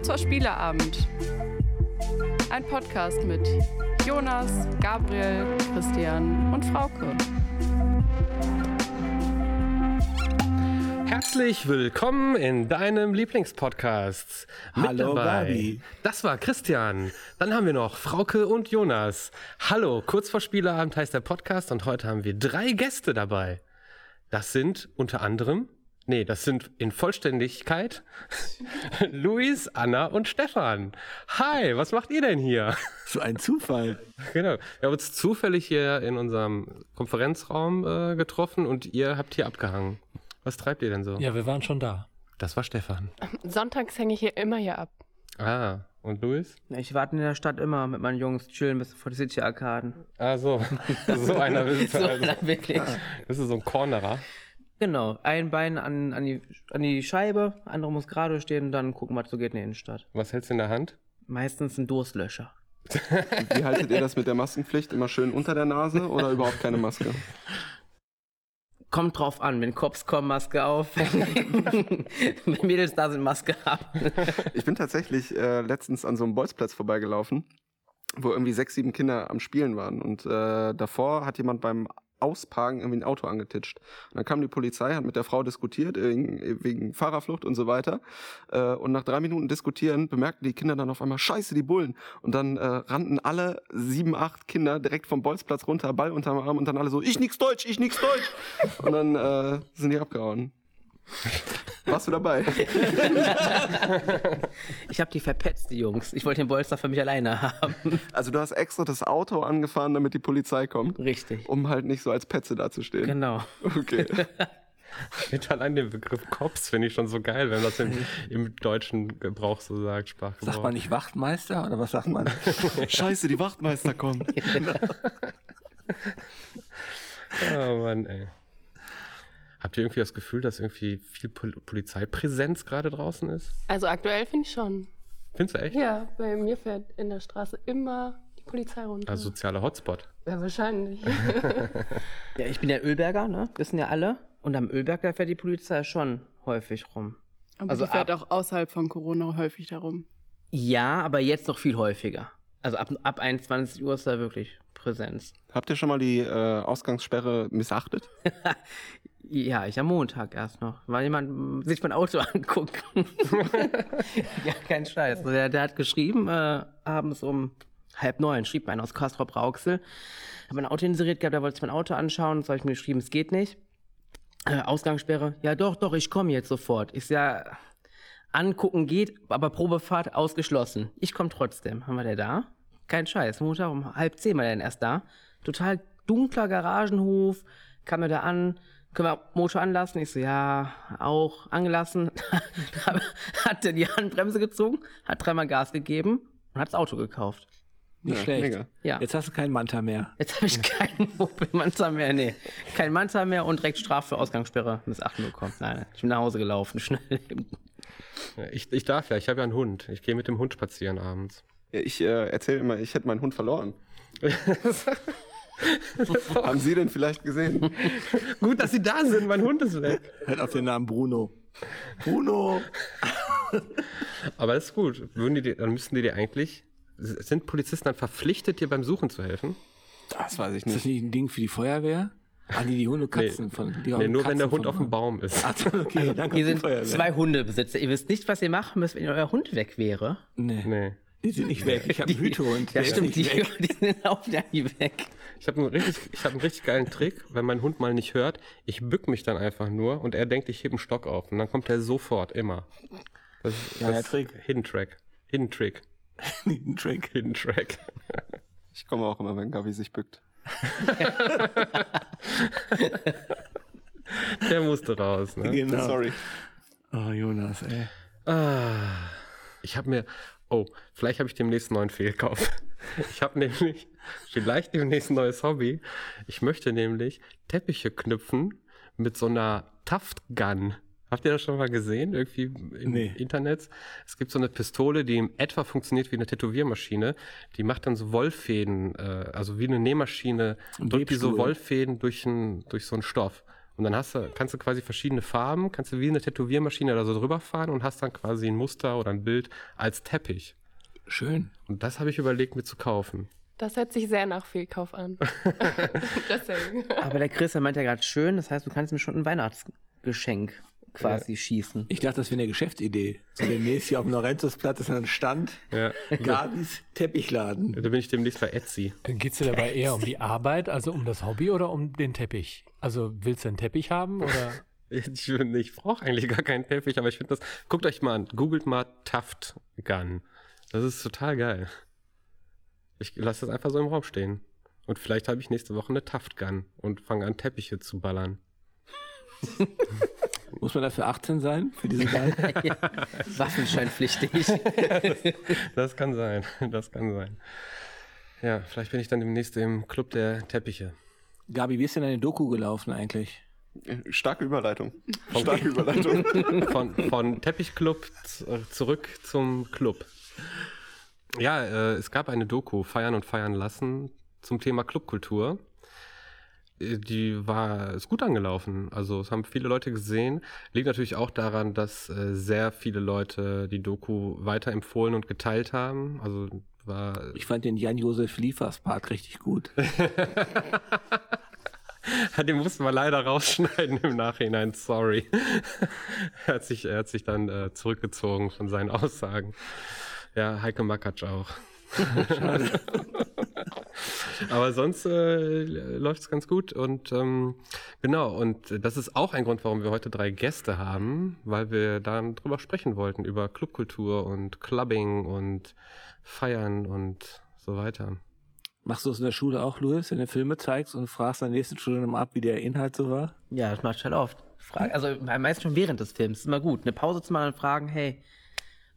Kurz vor Spieleabend. Ein Podcast mit Jonas, Gabriel, Christian und Frauke. Herzlich willkommen in deinem Lieblingspodcast. Mit Hallo, dabei. Gabi. Das war Christian. Dann haben wir noch Frauke und Jonas. Hallo, kurz vor Spieleabend heißt der Podcast und heute haben wir drei Gäste dabei. Das sind unter anderem, nee, das sind in Vollständigkeit Luis, Anna und Stefan. Hi, was macht ihr denn hier? So ein Zufall. Genau. Wir haben uns zufällig hier in unserem Konferenzraum äh, getroffen und ihr habt hier abgehangen. Was treibt ihr denn so? Ja, wir waren schon da. Das war Stefan. Sonntags hänge ich hier immer hier ab. Ah, und Luis? Ich warte in der Stadt immer mit meinen Jungs, chillen bis vor die City-Arkaden. Ah, so. so einer du So, also. dann wirklich. Das ist so ein Cornerer. Genau, ein Bein an, an, die, an die Scheibe, andere muss gerade stehen und dann gucken, was so geht in der Innenstadt. Was hältst du in der Hand? Meistens ein Durstlöscher. Wie haltet ihr das mit der Maskenpflicht? Immer schön unter der Nase oder überhaupt keine Maske? Kommt drauf an, wenn Cops kommen, Maske auf. wenn Mädels da sind, Maske ab. Ich bin tatsächlich äh, letztens an so einem Bolzplatz vorbeigelaufen, wo irgendwie sechs, sieben Kinder am Spielen waren. Und äh, davor hat jemand beim Ausparken irgendwie ein Auto angetitscht. Und dann kam die Polizei, hat mit der Frau diskutiert, wegen, wegen Fahrerflucht und so weiter. Äh, und nach drei Minuten diskutieren bemerkten die Kinder dann auf einmal, scheiße, die Bullen. Und dann äh, rannten alle sieben, acht Kinder direkt vom Bolzplatz runter, Ball unterm Arm und dann alle so, ich nix Deutsch, ich nix Deutsch. und dann äh, sind die abgehauen. Warst du dabei? Ich habe die verpetzt, die Jungs. Ich wollte den Bolster für mich alleine haben. Also du hast extra das Auto angefahren, damit die Polizei kommt, Richtig. um halt nicht so als Petze dazustehen. Genau. Okay. Mit allein den Begriff Cops finde ich schon so geil, wenn man das im, im deutschen Gebrauch so sagt, Sprachgebrauch. Sagt man nicht Wachtmeister oder was sagt man? Scheiße, die Wachtmeister kommen. Oh Mann, ey. Habt ihr irgendwie das Gefühl, dass irgendwie viel Pol Polizeipräsenz gerade draußen ist? Also aktuell finde ich schon. Findest du echt? Ja, bei mir fährt in der Straße immer die Polizei runter. Also sozialer Hotspot. ja, wahrscheinlich. Ja, ich bin der Ölberger, ne? Wissen ja alle. Und am Ölberg, da fährt die Polizei schon häufig rum. Aber Also die fährt ab- auch außerhalb von Corona häufig darum. Ja, aber jetzt noch viel häufiger. Also ab, ab 21 Uhr ist da wirklich Präsenz. Habt ihr schon mal die äh, Ausgangssperre missachtet? Ja, ich am Montag erst noch. Weil jemand mm, sich mein Auto anguckt. ja, kein Scheiß. Also Der, der hat geschrieben, äh, abends um halb neun, schrieb mir einer aus Castrop Rauxel. Hab mein Auto inseriert gehabt, der wollte sich mein Auto anschauen. So hab ich mir geschrieben, es geht nicht. Äh, Ausgangssperre. Ja, doch, doch, ich komme jetzt sofort. Ich ja, angucken geht, aber Probefahrt ausgeschlossen. Ich komme trotzdem. Haben wir der da? Kein Scheiß. Montag um halb zehn war der denn erst da. Total dunkler Garagenhof. Kam er da an. Können wir Motor anlassen? Ich so, ja, auch angelassen. hat er die Handbremse gezogen, hat dreimal Gas gegeben und hat das Auto gekauft. Nicht Ja, schlecht. mega. Ja. Jetzt hast du keinen Manta mehr. Jetzt habe ich keinen Manta mehr, nee. Kein Manta mehr und direkt Strafe für Ausgangssperre Missachten bekommen. Nein, ich bin nach Hause gelaufen, schnell. Ja, Ich, ich darf ja, ich habe ja einen Hund. Ich gehe mit dem Hund spazieren abends. Ich äh, erzähle immer, ich hätte meinen Hund verloren. Haben Sie den vielleicht gesehen? Gut, dass Sie da sind, mein Hund ist weg. Hört auf den Namen Bruno. Bruno! Aber das ist gut. Würden die, dir- dann müssten die dir eigentlich, sind Polizisten dann verpflichtet, dir beim Suchen zu helfen? Das weiß ich Ist das nicht. nicht ein Ding für die Feuerwehr? Ah, die, die Hunde Katzen Nee. von. Die Nee, nur wenn der Hund auf dem Baum ist. Ach, so, okay, danke. Hier für die sind Feuerwehr. zwei Hundebesitzer. Ihr wisst nicht, was ihr machen müsst, wenn euer Hund weg wäre. Nee. Nee. Die sind nicht weg. Ich habe einen Hütehund. Ja, stimmt, die, nicht weg. die sind auch ja nie weg. Ich habe einen, richtig, ich hab einen richtig geilen Trick, wenn mein Hund mal nicht hört. Ich bück mich dann einfach nur und er denkt, ich hebe einen Stock auf. Und dann kommt er sofort, immer. Das, ist- Ja, das der ist Trick. Hidden Track. Hidden Trick. Ein Trick. Hidden Track. Ich komme auch immer, wenn Gavi sich bückt. Der musste raus, ne? Genau. Sorry. Oh, Jonas, ey. Ah, ich habe mir, oh, vielleicht habe ich demnächst einen neuen Fehlkauf. Ich habe nämlich vielleicht demnächst ein neues Hobby. Ich möchte nämlich Teppiche knüpfen mit so einer Taftgun. Habt ihr das schon mal gesehen? Irgendwie im Nee. Internet? Es gibt so eine Pistole, die in etwa funktioniert wie eine Tätowiermaschine. Die macht dann so Wollfäden, äh, also wie eine Nähmaschine, drückt die so Webstuhl. Wollfäden durch, ein, durch so einen Stoff. Und dann hast du, kannst du quasi verschiedene Farben, kannst du wie eine Tätowiermaschine da so drüber fahren und hast dann quasi ein Muster oder ein Bild als Teppich. Schön. Und das habe ich überlegt, mir zu kaufen. Das hört sich sehr nach Fehlkauf an. Deswegen. Aber der Chris, der meint ja gerade schön, das heißt, du kannst mir schon ein Weihnachtsgeschenk quasi schießen. Ich dachte, das wäre eine Geschäftsidee. So demnächst hier auf dem Lorenzusplatz ist ein Stand. Ja. Gabis Teppichladen. Da bin ich demnächst bei Etsy. Geht es dir dabei eher um die Arbeit, also um das Hobby oder um den Teppich? Also willst du einen Teppich haben oder? Ich, ich brauche eigentlich gar keinen Teppich, aber ich finde das. Guckt euch mal an, googelt mal Taft Gun. Das ist total geil. Ich lasse das einfach so im Raum stehen. Und vielleicht habe ich nächste Woche eine Taft Gun und fange an, Teppiche zu ballern. Muss man dafür 18 sein? Für diese Wahl? Waffenscheinpflichtig. Das kann sein. Das kann sein. Ja, vielleicht bin ich dann demnächst im Club der Teppiche. Gabi, wie ist denn deine Doku gelaufen eigentlich? Starke Überleitung. Starke Überleitung. Von, von Teppichclub zurück zum Club. Ja, äh, es gab eine Doku, Feiern und Feiern lassen, zum Thema Clubkultur. Äh, Die war, ist gut angelaufen. Also, es haben viele Leute gesehen. Liegt natürlich auch daran, dass äh, sehr viele Leute die Doku weiterempfohlen und geteilt haben. Also, war Ich fand den Jan-Josef Liefers Part richtig gut. Den mussten wir leider rausschneiden im Nachhinein, sorry. er, hat sich, er hat sich dann äh, zurückgezogen von seinen Aussagen. Ja, Heike Makatsch auch. Aber sonst äh, läuft es ganz gut und ähm, genau, und das ist auch ein Grund, warum wir heute drei Gäste haben, weil wir dann drüber sprechen wollten, über Clubkultur und Clubbing und Feiern und so weiter. Machst du es in der Schule auch, Louis, wenn du Filme zeigst und fragst in der nächsten Stunde nochmal ab, wie der Inhalt so war? Ja, das mache ich halt oft. Frage, also meist schon während des Films. Ist immer gut. Eine Pause zu machen und fragen, hey,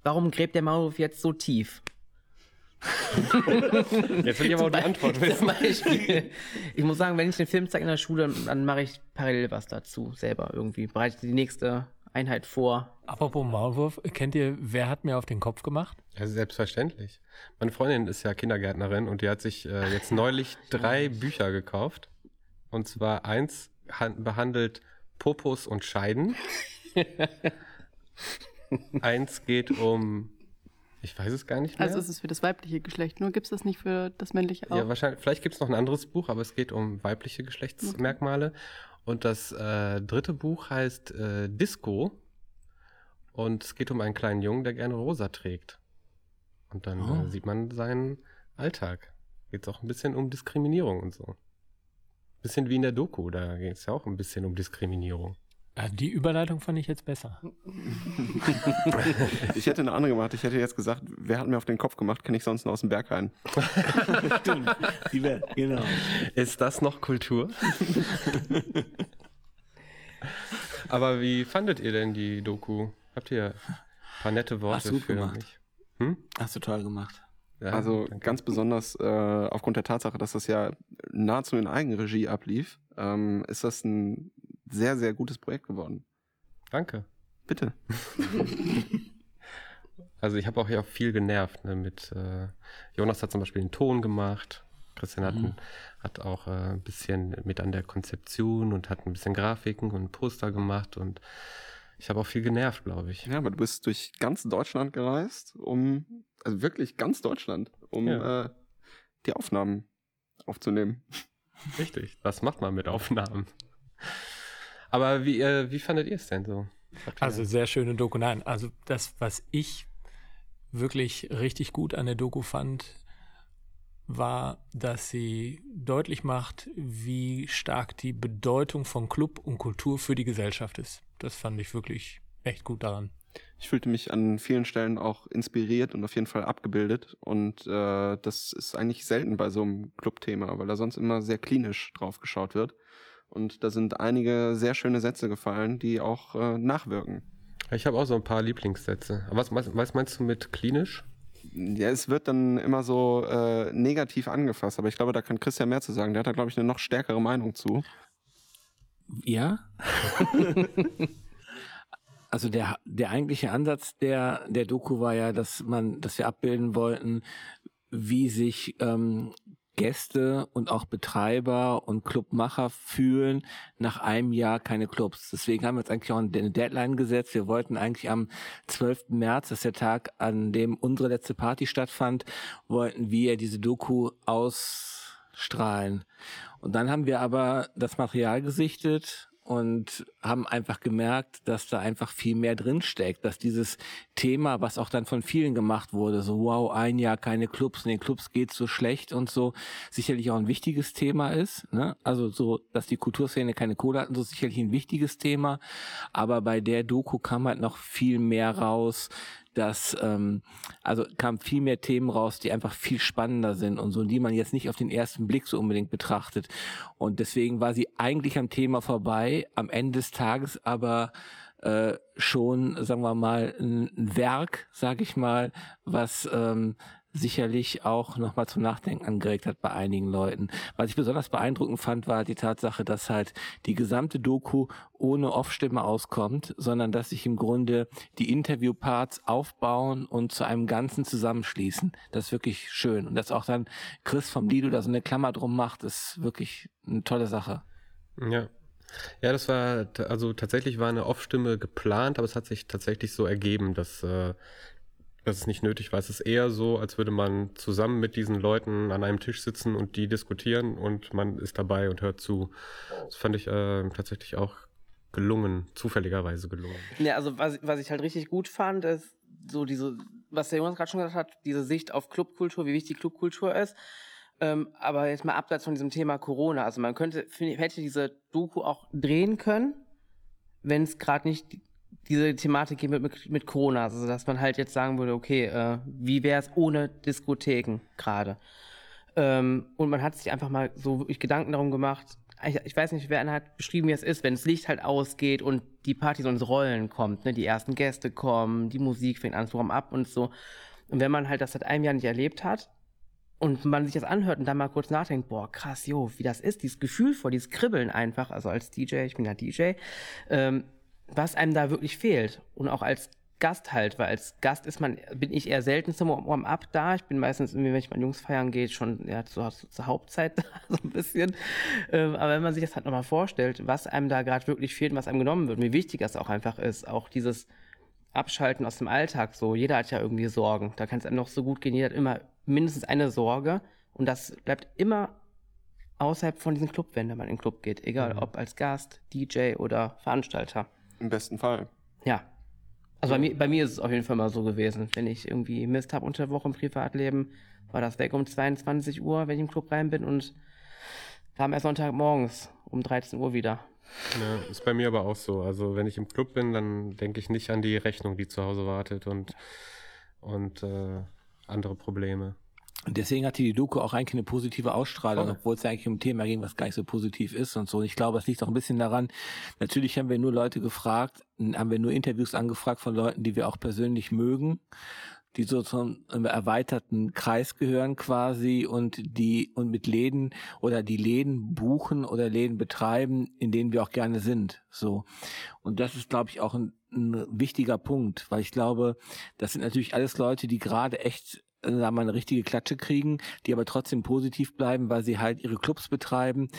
warum gräbt der Maulwurf jetzt so tief? Jetzt will ich aber auch die Antwort wissen. Beispiel. Ich muss sagen, wenn ich den Film zeige in der Schule, dann, dann mache ich parallel was dazu, selber irgendwie. Bereite die nächste Einheit vor. Apropos Maulwurf, kennt ihr, wer hat mir auf den Kopf gemacht? Ja, selbstverständlich. Meine Freundin ist ja Kindergärtnerin und die hat sich äh, jetzt neulich drei Bücher gekauft. Und zwar eins han- behandelt Popos und Scheiden. eins geht um, ich weiß es gar nicht mehr. Also es ist für das weibliche Geschlecht, nur gibt es das nicht für das männliche auch. ja, wahrscheinlich, vielleicht gibt es noch ein anderes Buch, aber es geht um weibliche Geschlechtsmerkmale. Und das äh, dritte Buch heißt äh, Disco. Und es geht um einen kleinen Jungen, der gerne rosa trägt. Und dann Oh. äh, sieht man seinen Alltag. Geht es auch ein bisschen um Diskriminierung und so. Bisschen wie in der Doku, da geht es ja auch ein bisschen um Diskriminierung. Ja, die Überleitung fand ich jetzt besser. Ich hätte eine andere gemacht. Ich hätte jetzt gesagt, wer hat mir auf den Kopf gemacht, kenne ich sonst nur aus dem Berghain. Stimmt. Die wär, genau. Ist das noch Kultur? Aber wie fandet ihr denn die Doku? Habt ihr ein paar nette Worte Hast du gut für gemacht. mich? Hm? Hast du toll gemacht. Ja, Also danke. ganz besonders äh, aufgrund der Tatsache, dass das ja nahezu in Eigenregie ablief, ähm, ist das ein sehr, sehr gutes Projekt geworden. Danke. Bitte. Also ich habe auch ja viel genervt. Ne, mit äh, Jonas hat zum Beispiel den Ton gemacht. Christian hat, ein- hat auch äh, ein bisschen mit an der Konzeption und hat ein bisschen Grafiken und Poster gemacht und ich habe auch viel genervt, glaube ich. Ja, aber du bist durch ganz Deutschland gereist, um, also wirklich ganz Deutschland, um Ja. äh, die Aufnahmen aufzunehmen. Richtig. Das macht man mit Aufnahmen. Aber wie, äh, wie fandet ihr es denn so? Also sehr schöne Doku. Nein, also das, was ich wirklich richtig gut an der Doku fand, war, dass sie deutlich macht, wie stark die Bedeutung von Club und Kultur für die Gesellschaft ist. Das fand ich wirklich echt gut daran. Ich fühlte mich an vielen Stellen auch inspiriert und auf jeden Fall abgebildet. Und äh, das ist eigentlich selten bei so einem Clubthema, weil da sonst immer sehr klinisch drauf geschaut wird. Und da sind einige sehr schöne Sätze gefallen, die auch äh, nachwirken. Ich habe auch so ein paar Lieblingssätze. Was, was, was meinst du mit klinisch? Ja, es wird dann immer so äh, negativ angefasst, aber ich glaube, da kann Christian mehr zu sagen. Der hat da, glaube ich, eine noch stärkere Meinung zu. Ja. also der, der eigentliche Ansatz der, der Doku war ja, dass man, dass wir abbilden wollten, wie sich ähm, Gäste und auch Betreiber und Clubmacher fühlen nach einem Jahr keine Clubs. Deswegen haben wir jetzt eigentlich auch eine Deadline gesetzt. Wir wollten eigentlich am 12. März, das ist der Tag, an dem unsere letzte Party stattfand, wollten wir diese Doku ausstrahlen. Und dann haben wir aber das Material gesichtet und haben einfach gemerkt, dass da einfach viel mehr drinsteckt, dass dieses Thema, was auch dann von vielen gemacht wurde, so wow, ein Jahr keine Clubs, in den Clubs geht's so schlecht und so, sicherlich auch ein wichtiges Thema ist. Ne? Also so, dass die Kulturszene keine Kohle hatten, so sicherlich ein wichtiges Thema. Aber bei der Doku kam halt noch viel mehr raus, dass ähm, also kamen viel mehr Themen raus, die einfach viel spannender sind und so, die man jetzt nicht auf den ersten Blick so unbedingt betrachtet. Und deswegen war sie eigentlich am Thema vorbei, am Ende des Tages aber äh, schon, sagen wir mal, ein Werk, sag ich mal, was ähm, sicherlich auch nochmal zum Nachdenken angeregt hat bei einigen Leuten. Was ich besonders beeindruckend fand, war die Tatsache, dass halt die gesamte Doku ohne Off-Stimme auskommt, sondern dass sich im Grunde die Interviewparts aufbauen und zu einem Ganzen zusammenschließen. Das ist wirklich schön. Und dass auch dann Chris vom Lido da so eine Klammer drum macht, ist wirklich eine tolle Sache. Ja. Ja, das war, also tatsächlich war eine Off-Stimme geplant, aber es hat sich tatsächlich so ergeben, dass äh, das ist nicht nötig war. Es ist eher so, als würde man zusammen mit diesen Leuten an einem Tisch sitzen und die diskutieren und man ist dabei und hört zu. Das fand ich äh, tatsächlich auch gelungen, zufälligerweise gelungen. Ja, also was, was ich halt richtig gut fand, ist so diese, was der Jonas gerade schon gesagt hat, diese Sicht auf Clubkultur, wie wichtig Clubkultur ist. Ähm, aber jetzt mal abseits von diesem Thema Corona. Also man könnte, find, hätte diese Doku auch drehen können, wenn es gerade nicht diese Thematik geht mit, mit Corona, also dass man halt jetzt sagen würde, okay, äh, wie wäre es ohne Diskotheken gerade? Ähm, und man hat sich einfach mal so wirklich Gedanken darum gemacht, ich, ich weiß nicht, wer hat beschrieben, wie es ist, wenn das Licht halt ausgeht und die Party so ins Rollen kommt, ne? die ersten Gäste kommen, die Musik fängt an rum ab und so. Und wenn man halt das seit einem Jahr nicht erlebt hat, und man sich das anhört und dann mal kurz nachdenkt, boah, krass, jo, wie das ist, dieses Gefühl vor, dieses Kribbeln einfach, also als DJ, ich bin ja DJ, ähm, was einem da wirklich fehlt. Und auch als Gast halt, weil als Gast ist man, bin ich eher selten zum Warm-up da. Ich bin meistens wenn ich mit Jungs feiern gehe, schon ja, zur, zur Hauptzeit da, so ein bisschen. Ähm, aber wenn man sich das halt nochmal vorstellt, was einem da gerade wirklich fehlt und was einem genommen wird, wie wichtig das auch einfach ist, auch dieses Abschalten aus dem Alltag so. Jeder hat ja irgendwie Sorgen. Da kann es einem noch so gut gehen. Jeder hat immer mindestens eine Sorge. Und das bleibt immer außerhalb von diesen Clubwänden, wenn man in den Club geht. Egal, mhm. ob als Gast, DJ oder Veranstalter. Im besten Fall. Ja. Also bei mir, bei mir ist es auf jeden Fall mal so gewesen. Wenn ich irgendwie Mist habe unter der Woche im Privatleben, war das weg um 22 Uhr, wenn ich im Club rein bin und kam erst Sonntagmorgens um 13 Uhr wieder. Ja, ist bei mir aber auch so. Also wenn ich im Club bin, dann denke ich nicht an die Rechnung, die zu Hause wartet und, und äh, andere Probleme. Und deswegen hatte die Doku auch eigentlich eine positive Ausstrahlung, Voll. obwohl es ja eigentlich um ein Thema ging, was gar nicht so positiv ist und so. Und ich glaube, es liegt auch ein bisschen daran, natürlich haben wir nur Leute gefragt, haben wir nur Interviews angefragt von Leuten, die wir auch persönlich mögen, die so zum erweiterten Kreis gehören quasi und die und mit Läden oder die Läden buchen oder Läden betreiben, in denen wir auch gerne sind. So. Und das ist, glaube ich, auch ein, ein wichtiger Punkt, weil ich glaube, das sind natürlich alles Leute, die gerade echt da mal eine richtige Klatsche kriegen, die aber trotzdem positiv bleiben, weil sie halt ihre Clubs betreiben,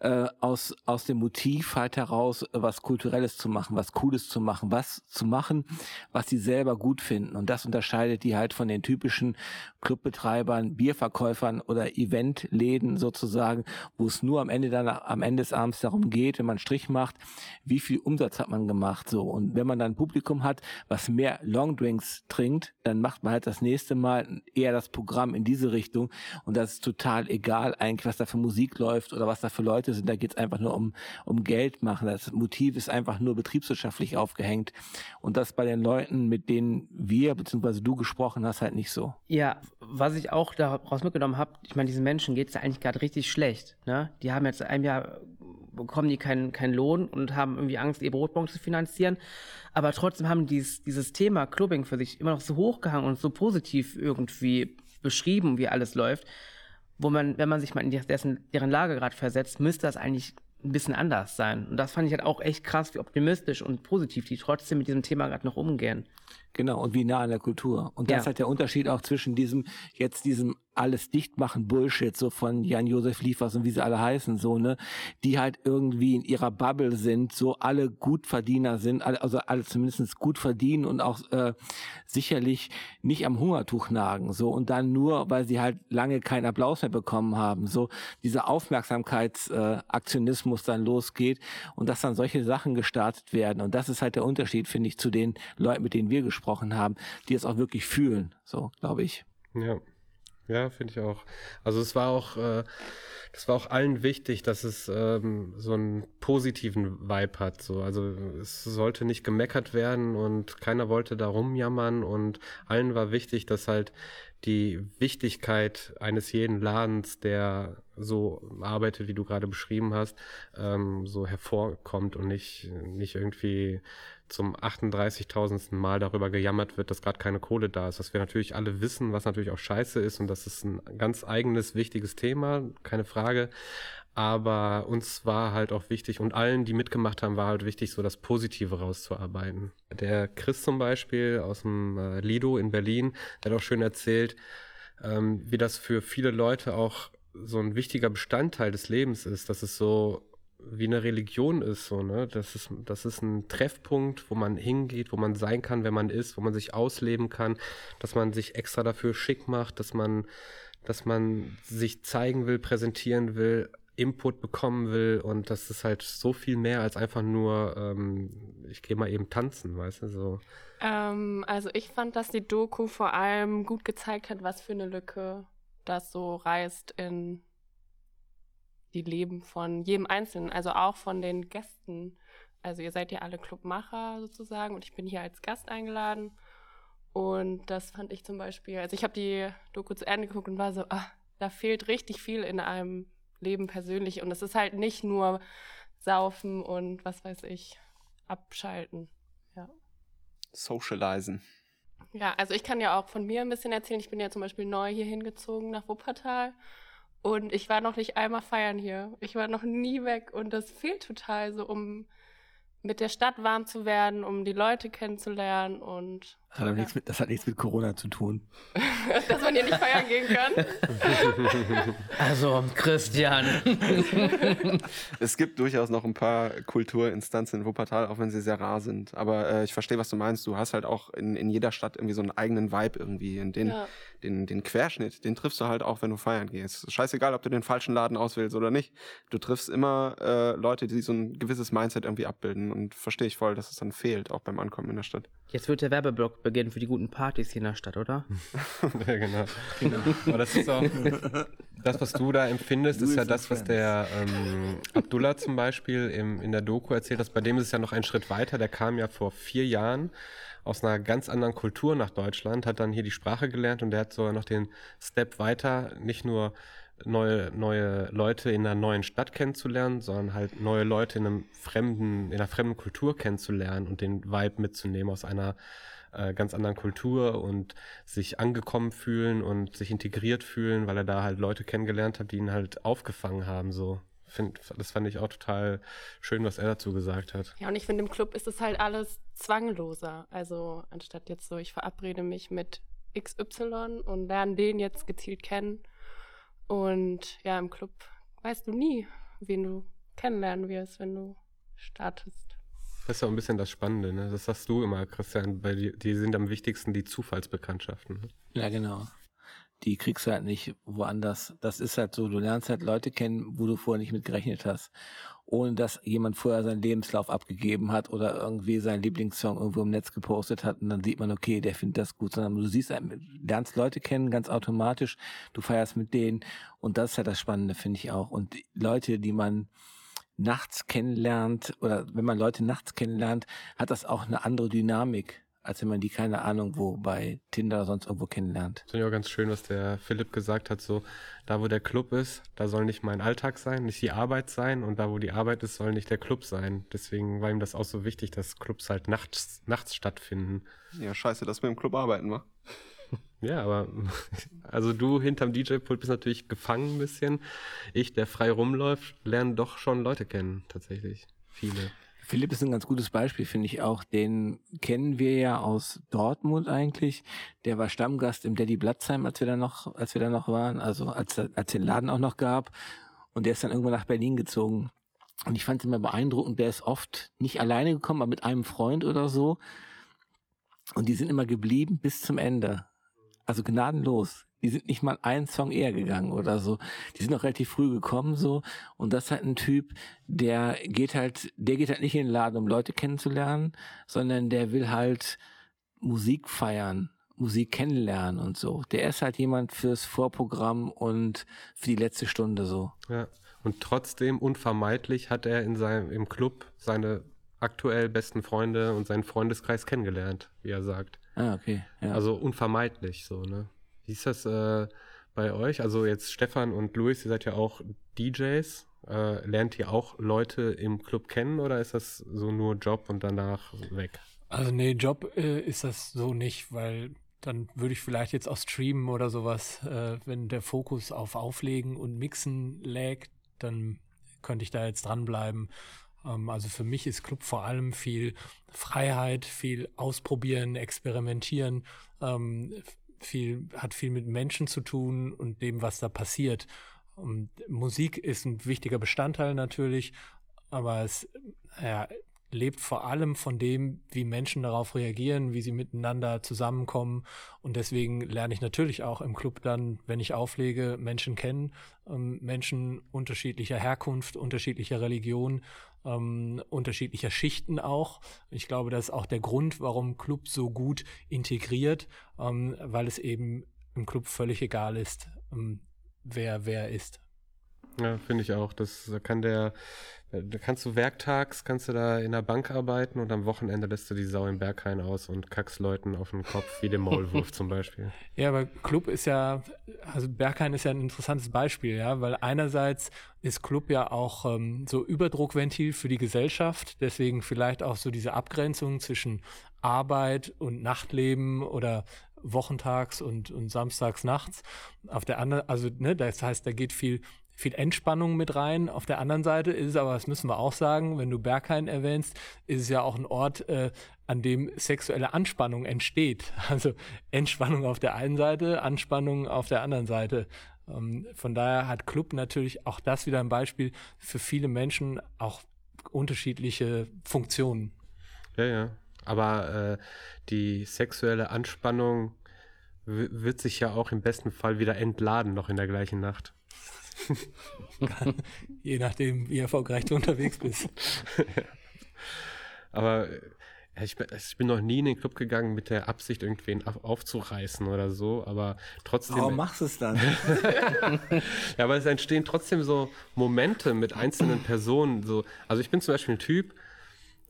äh, aus, aus dem Motiv halt heraus, was Kulturelles zu machen, was Cooles zu machen, was zu machen, was sie selber gut finden. Und das unterscheidet die halt von den typischen Clubbetreibern, Bierverkäufern oder Eventläden sozusagen, wo es nur am Ende dann, am Ende des Abends darum geht, wenn man Strich macht, wie viel Umsatz hat man gemacht, so. Und wenn man dann Publikum hat, was mehr Longdrinks trinkt, dann macht man halt das nächste Mal eher das Programm in diese Richtung. Und das ist total egal eigentlich, was da für Musik läuft oder was da für Leute sind. Da geht es einfach nur um, um Geld machen. Das Motiv ist einfach nur betriebswirtschaftlich aufgehängt. Und das bei den Leuten, mit denen wir bzw. du gesprochen hast, halt nicht so. Ja, was ich auch daraus mitgenommen habe, ich meine, diesen Menschen geht es ja eigentlich gerade richtig schlecht. Ne? Die haben jetzt einem Jahr bekommen die keinen keinen Lohn und haben irgendwie Angst, ihr Brotbon zu finanzieren. Aber trotzdem haben dieses, dieses Thema Clubbing für sich immer noch so hochgehangen und so positiv irgendwie beschrieben, wie alles läuft, wo man, wenn man sich mal in dessen, deren Lage gerade versetzt, müsste das eigentlich ein bisschen anders sein. Und das fand ich halt auch echt krass, wie optimistisch und positiv die trotzdem mit diesem Thema gerade noch umgehen. Genau, und wie nah an der Kultur. Und das ja. ist halt der Unterschied auch zwischen diesem, jetzt diesem alles dicht machen Bullshit, so von Jan-Josef Liefers und wie sie alle heißen, so, ne, die halt irgendwie in ihrer Bubble sind, so alle Gutverdiener sind, also alle zumindest gut verdienen und auch äh, sicherlich nicht am Hungertuch nagen, so, und dann nur, weil sie halt lange keinen Applaus mehr bekommen haben, so, dieser Aufmerksamkeitsaktionismus äh, dann losgeht und dass dann solche Sachen gestartet werden. Und das ist halt der Unterschied, finde ich, zu den Leuten, mit denen wir gesprochen haben, die es auch wirklich fühlen, so, glaube ich. Ja. Ja, finde ich auch. Also es war auch, äh, das war auch allen wichtig, dass es ähm, so einen positiven Vibe hat. So. Also es sollte nicht gemeckert werden und keiner wollte da rumjammern und allen war wichtig, dass halt die Wichtigkeit eines jeden Ladens, der so arbeitet, wie du gerade beschrieben hast, ähm, so hervorkommt und nicht, nicht irgendwie zum 38.000. Mal darüber gejammert wird, dass gerade keine Kohle da ist. Dass wir natürlich alle wissen, was natürlich auch scheiße ist und das ist ein ganz eigenes, wichtiges Thema, keine Frage. Aber uns war halt auch wichtig und allen, die mitgemacht haben, war halt wichtig, so das Positive rauszuarbeiten. Der Chris zum Beispiel aus dem äh, Lido in Berlin, der hat auch schön erzählt, ähm, wie das für viele Leute auch so ein wichtiger Bestandteil des Lebens ist, dass es so wie eine Religion ist, so, ne? Das ist, das ist ein Treffpunkt, wo man hingeht, wo man sein kann, wenn man ist, wo man sich ausleben kann, dass man sich extra dafür schick macht, dass man, dass man sich zeigen will, präsentieren will, Input bekommen will und das ist halt so viel mehr als einfach nur, ähm, ich gehe mal eben tanzen, weißt du, so. Ähm, also ich fand, dass die Doku vor allem gut gezeigt hat, was für eine Lücke das so reißt in die Leben von jedem Einzelnen, also auch von den Gästen. Also ihr seid ja alle Clubmacher sozusagen und ich bin hier als Gast eingeladen. Und das fand ich zum Beispiel, also ich habe die Doku zu Ende geguckt und war so, ah, da fehlt richtig viel in einem Leben persönlich. Und es ist halt nicht nur saufen und was weiß ich, abschalten. Ja. Socializen. Ja, also ich kann ja auch von mir ein bisschen erzählen. Ich bin ja zum Beispiel neu hier hingezogen nach Wuppertal und ich war noch nicht einmal feiern hier. Ich war noch nie weg und das fehlt total so, um mit der Stadt warm zu werden, um die Leute kennenzulernen und. Das hat, ja. nichts, mit, das hat nichts mit Corona zu tun. Dass man hier nicht feiern gehen kann. Also, Christian. es gibt durchaus noch ein paar Kulturinstanzen in Wuppertal, auch wenn sie sehr rar sind. Aber äh, ich verstehe, was du meinst. Du hast halt auch in, in jeder Stadt irgendwie so einen eigenen Vibe irgendwie. Und den, ja. den, den Querschnitt, den triffst du halt auch, wenn du feiern gehst. Scheißegal, ob du den falschen Laden auswählst oder nicht. Du triffst immer äh, Leute, die so ein gewisses Mindset irgendwie abbilden und verstehe ich voll, dass es dann fehlt, auch beim Ankommen in der Stadt. Jetzt wird der Werbeblock beginnen für die guten Partys hier in der Stadt, oder? ja, genau. genau. Aber das ist auch, das, was du da empfindest, ist ja das, was der ähm, Abdullah zum Beispiel im, in der Doku erzählt hat. Bei dem ist es ja noch ein Schritt weiter. Der kam ja vor vier Jahren aus einer ganz anderen Kultur nach Deutschland, hat dann hier die Sprache gelernt und der hat sogar noch den Step weiter, nicht nur neue, neue Leute in einer neuen Stadt kennenzulernen, sondern halt neue Leute in einem fremden, in einer fremden Kultur kennenzulernen und den Vibe mitzunehmen aus einer äh, ganz anderen Kultur und sich angekommen fühlen und sich integriert fühlen, weil er da halt Leute kennengelernt hat, die ihn halt aufgefangen haben, so. Find, das fand ich auch total schön, was er dazu gesagt hat. Ja, und ich finde, im Club ist es halt alles zwangloser. Also, anstatt jetzt so, ich verabrede mich mit XY und lerne den jetzt gezielt kennen, und ja, im Club weißt du nie, wen du kennenlernen wirst, wenn du startest. Das ist ja auch ein bisschen das Spannende, ne? Das sagst du immer, Christian, bei dir, die sind am wichtigsten die Zufallsbekanntschaften. Ne? Ja, genau die kriegst du halt nicht woanders. Das ist halt so, du lernst halt Leute kennen, wo du vorher nicht mit gerechnet hast. Ohne dass jemand vorher seinen Lebenslauf abgegeben hat oder irgendwie seinen Lieblingssong irgendwo im Netz gepostet hat und dann sieht man, okay, der findet das gut, sondern du siehst, lernst Leute kennen ganz automatisch, du feierst mit denen und das ist halt das Spannende, finde ich auch. Und Leute, die man nachts kennenlernt oder wenn man Leute nachts kennenlernt, hat das auch eine andere Dynamik als wenn man die, keine Ahnung, wo bei Tinder oder sonst irgendwo kennenlernt. Das finde ich auch ganz schön, was der Philipp gesagt hat, so, da wo der Club ist, da soll nicht mein Alltag sein, nicht die Arbeit sein und da wo die Arbeit ist, soll nicht der Club sein. Deswegen war ihm das auch so wichtig, dass Clubs halt nachts, nachts stattfinden. Ja, scheiße, dass wir im Club arbeiten, wa? Ja, aber also du hinterm DJ-Pult bist natürlich gefangen ein bisschen. Ich, der frei rumläuft, lerne doch schon Leute kennen, tatsächlich. Viele. Philipp ist ein ganz gutes Beispiel, finde ich auch. Den kennen wir ja aus Dortmund eigentlich. Der war Stammgast im Daddy Blatzheim, als wir da noch, als wir da noch waren, also als, als den Laden auch noch gab. Und der ist dann irgendwann nach Berlin gezogen. Und ich fand es immer beeindruckend, der ist oft nicht alleine gekommen, aber mit einem Freund oder so. Und die sind immer geblieben bis zum Ende. Also gnadenlos. Die sind nicht mal einen Song eher gegangen oder so. Die sind auch relativ früh gekommen so. Und das ist halt ein Typ, der geht halt, der geht halt nicht in den Laden, um Leute kennenzulernen, sondern der will halt Musik feiern, Musik kennenlernen und so. Der ist halt jemand fürs Vorprogramm und für die letzte Stunde so. Ja. Und trotzdem unvermeidlich hat er in seinem im Club seine aktuell besten Freunde und seinen Freundeskreis kennengelernt, wie er sagt. Ah, okay. Ja. Also unvermeidlich so, ne? Wie ist das äh, bei euch? Also jetzt Stefan und Luis, ihr seid ja auch DJs. Äh, lernt ihr auch Leute im Club kennen oder ist das so nur Job und danach weg? Also nee, Job äh, ist das so nicht, weil dann würde ich vielleicht jetzt auch streamen oder sowas, äh, wenn der Fokus auf Auflegen und Mixen lägt, dann könnte ich da jetzt dranbleiben. Ähm, also für mich ist Club vor allem viel Freiheit, viel ausprobieren, experimentieren, ähm, viel, hat viel mit Menschen zu tun und dem, was da passiert. Und Musik ist ein wichtiger Bestandteil natürlich, aber es ja, lebt vor allem von dem, wie Menschen darauf reagieren, wie sie miteinander zusammenkommen. Und deswegen lerne ich natürlich auch im Club dann, wenn ich auflege, Menschen kennen, ähm, Menschen unterschiedlicher Herkunft, unterschiedlicher Religion, ähm, unterschiedlicher Schichten auch. Ich glaube, das ist auch der Grund, warum Club so gut integriert, ähm, weil es eben im Club völlig egal ist, ähm, wer wer ist. Ja, finde ich auch. Das kann der, da kannst du werktags, kannst du da in der Bank arbeiten und am Wochenende lässt du die Sau im Berghain aus und kackst Leuten auf den Kopf, wie dem Maulwurf zum Beispiel. Ja, aber Club ist ja, also Berghain ist ja ein interessantes Beispiel, ja, weil einerseits ist Club ja auch ähm, so Überdruckventil für die Gesellschaft, deswegen vielleicht auch so diese Abgrenzung zwischen Arbeit und Nachtleben oder wochentags und, und samstags nachts. Auf der anderen, also, ne, das heißt, da geht viel viel Entspannung mit rein. Auf der anderen Seite ist es aber, das müssen wir auch sagen, wenn du Berghain erwähnst, ist es ja auch ein Ort, äh, an dem sexuelle Anspannung entsteht. Also Entspannung auf der einen Seite, Anspannung auf der anderen Seite. Ähm, von daher hat Club natürlich auch das wieder ein Beispiel für viele Menschen auch unterschiedliche Funktionen. Ja, ja. Aber äh, die sexuelle Anspannung wird sich ja auch im besten Fall wieder entladen, noch in der gleichen Nacht. Je nachdem, wie erfolgreich du unterwegs bist. Aber ich bin, ich bin, noch nie in den Club gegangen mit der Absicht, irgendwen aufzureißen oder so, aber trotzdem. Warum machst du es dann? ja, aber es entstehen trotzdem so Momente mit einzelnen Personen. So. Also ich bin zum Beispiel ein Typ,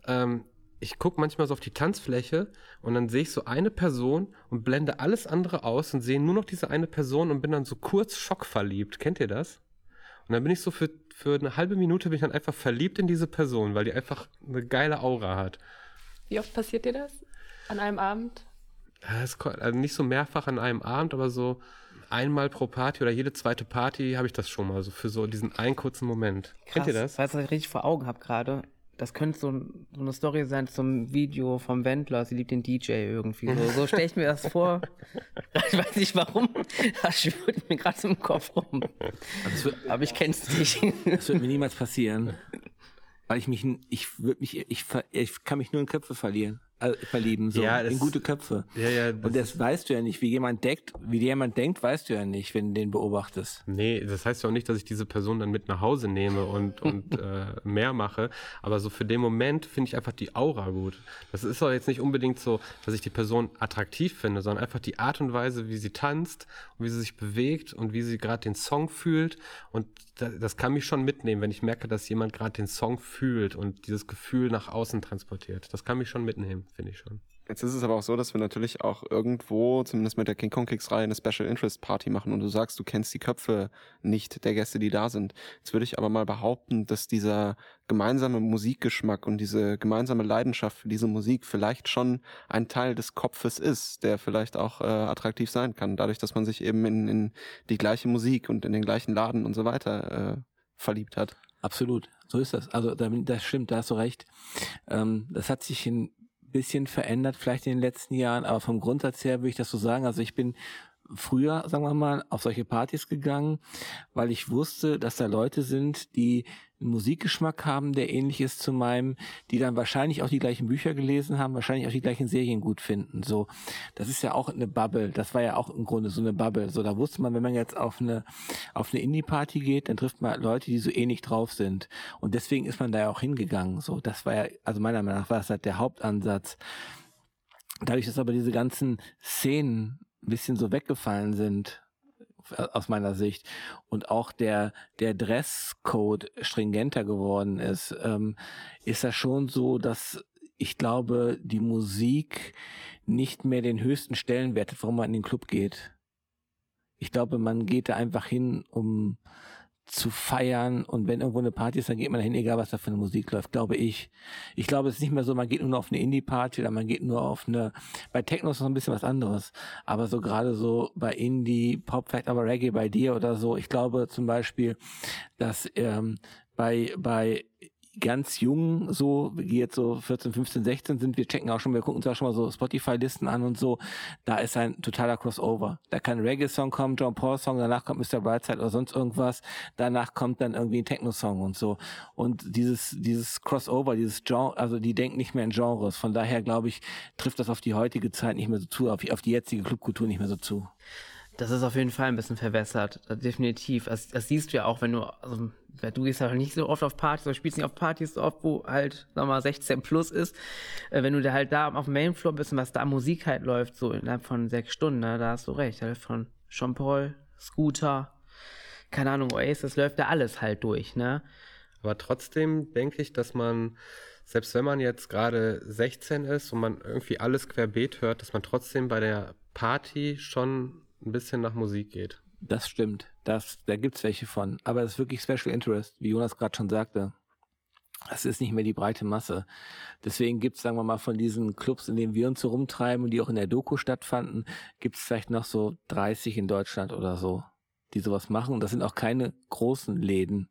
ähm, ich gucke manchmal so auf die Tanzfläche und dann sehe ich so eine Person und blende alles andere aus und sehe nur noch diese eine Person und bin dann so kurz schockverliebt. Kennt ihr das? Und dann bin ich so für, für eine halbe Minute bin ich dann einfach verliebt in diese Person, weil die einfach eine geile Aura hat. Wie oft passiert dir das? An einem Abend? Das also nicht so mehrfach an einem Abend, aber so einmal pro Party oder jede zweite Party habe ich das schon mal, so für so diesen einen kurzen Moment. Krass, Kennt ihr das? Weißt du, was ich richtig vor Augen habe gerade? Das könnte so, so, eine Story sein zum Video vom Wendler, sie liebt den DJ irgendwie. So, so stelle ich mir das vor. ich weiß nicht warum. Das schwirrt mir gerade im Kopf rum. Also wird, Aber ich kenne es nicht. Das wird mir niemals passieren. Weil ich mich, ich würde mich, ich, ich kann mich nur in Köpfe verlieren verlieben, so ja, das, in gute Köpfe. Ja, ja, das und das weißt du ja nicht, wie jemand denkt, wie jemand denkt, weißt du ja nicht, wenn du den beobachtest. Nee, das heißt ja auch nicht, dass ich diese Person dann mit nach Hause nehme und, und äh, mehr mache. Aber so für den Moment finde ich einfach die Aura gut. Das ist auch jetzt nicht unbedingt so, dass ich die Person attraktiv finde, sondern einfach die Art und Weise, wie sie tanzt und wie sie sich bewegt und wie sie gerade den Song fühlt. Und das, das kann mich schon mitnehmen, wenn ich merke, dass jemand gerade den Song fühlt und dieses Gefühl nach außen transportiert. Das kann mich schon mitnehmen finde ich schon. Jetzt ist es aber auch so, dass wir natürlich auch irgendwo, zumindest mit der King Kong Kicks Reihe, eine Special Interest Party machen und du sagst, du kennst die Köpfe nicht der Gäste, die da sind. Jetzt würde ich aber mal behaupten, dass dieser gemeinsame Musikgeschmack und diese gemeinsame Leidenschaft für diese Musik vielleicht schon ein Teil des Kopfes ist, der vielleicht auch äh, attraktiv sein kann, dadurch, dass man sich eben in, in die gleiche Musik und in den gleichen Laden und so weiter äh, verliebt hat. Absolut, so ist das. Also das stimmt, da hast du recht. Ähm, das hat sich ein bisschen verändert, vielleicht in den letzten Jahren, aber vom Grundsatz her würde ich das so sagen. Also ich bin früher, sagen wir mal, auf solche Partys gegangen, weil ich wusste, dass da Leute sind, die einen Musikgeschmack haben, der ähnlich ist zu meinem, die dann wahrscheinlich auch die gleichen Bücher gelesen haben, wahrscheinlich auch die gleichen Serien gut finden. So, das ist ja auch eine Bubble. Das war ja auch im Grunde so eine Bubble. So, da wusste man, wenn man jetzt auf eine auf eine Indie-Party geht, dann trifft man Leute, die so ähnlich drauf sind. Und deswegen ist man da ja auch hingegangen. So, das war ja, also meiner Meinung nach war das halt der Hauptansatz. Dadurch, dass aber diese ganzen Szenen ein bisschen so weggefallen sind äh, aus meiner Sicht und auch der der Dresscode stringenter geworden ist, ähm, ist das schon so, dass ich glaube, die Musik nicht mehr den höchsten Stellenwert hat, warum man in den Club geht. Ich glaube, man geht da einfach hin, um zu feiern und wenn irgendwo eine Party ist, dann geht man dahin, egal was da für eine Musik läuft, glaube ich. Ich glaube, es ist nicht mehr so, man geht nur auf eine Indie-Party oder man geht nur auf eine, bei Techno ist noch ein bisschen was anderes, aber so gerade so bei Indie, Pop, vielleicht aber Reggae bei dir oder so, ich glaube zum Beispiel, dass ähm, bei, bei ganz jung, so, wie jetzt so 14, 15, 16 sind, wir checken auch schon, wir gucken uns auch schon mal so Spotify-Listen an und so, da ist ein totaler Crossover. Da kann Reggae-Song kommen, John Paul-Song, danach kommt Mr. Brightside oder sonst irgendwas, danach kommt dann irgendwie ein Techno-Song und so. Und dieses, dieses Crossover, dieses Genre, also die denken nicht mehr in Genres. Von daher, glaube ich, trifft das auf die heutige Zeit nicht mehr so zu, auf, auf die jetzige Clubkultur nicht mehr so zu. Das ist auf jeden Fall ein bisschen verwässert, definitiv. Das, das siehst du ja auch, wenn du, also du gehst halt nicht so oft auf Partys oder spielst nicht auf Partys so oft, wo halt, sag mal, 16 plus ist. Äh, wenn du da halt da auf dem Mainfloor bist und was da Musik halt läuft, so innerhalb von sechs Stunden, ne, da hast du recht. Halt von Jean Paul, Scooter, keine Ahnung, Oasis, läuft da alles halt durch, ne? Aber trotzdem denke ich, dass man, selbst wenn man jetzt gerade 16 ist und man irgendwie alles querbeet hört, dass man trotzdem bei der Party schon ein bisschen nach Musik geht. Das stimmt. Das, da gibt's welche von. Aber es ist wirklich Special Interest, wie Jonas gerade schon sagte. Es ist nicht mehr die breite Masse. Deswegen gibt's, sagen wir mal, von diesen Clubs, in denen wir uns so rumtreiben und die auch in der Doku stattfanden, gibt's vielleicht noch so 30 in Deutschland oder so, die sowas machen. Und das sind auch keine großen Läden.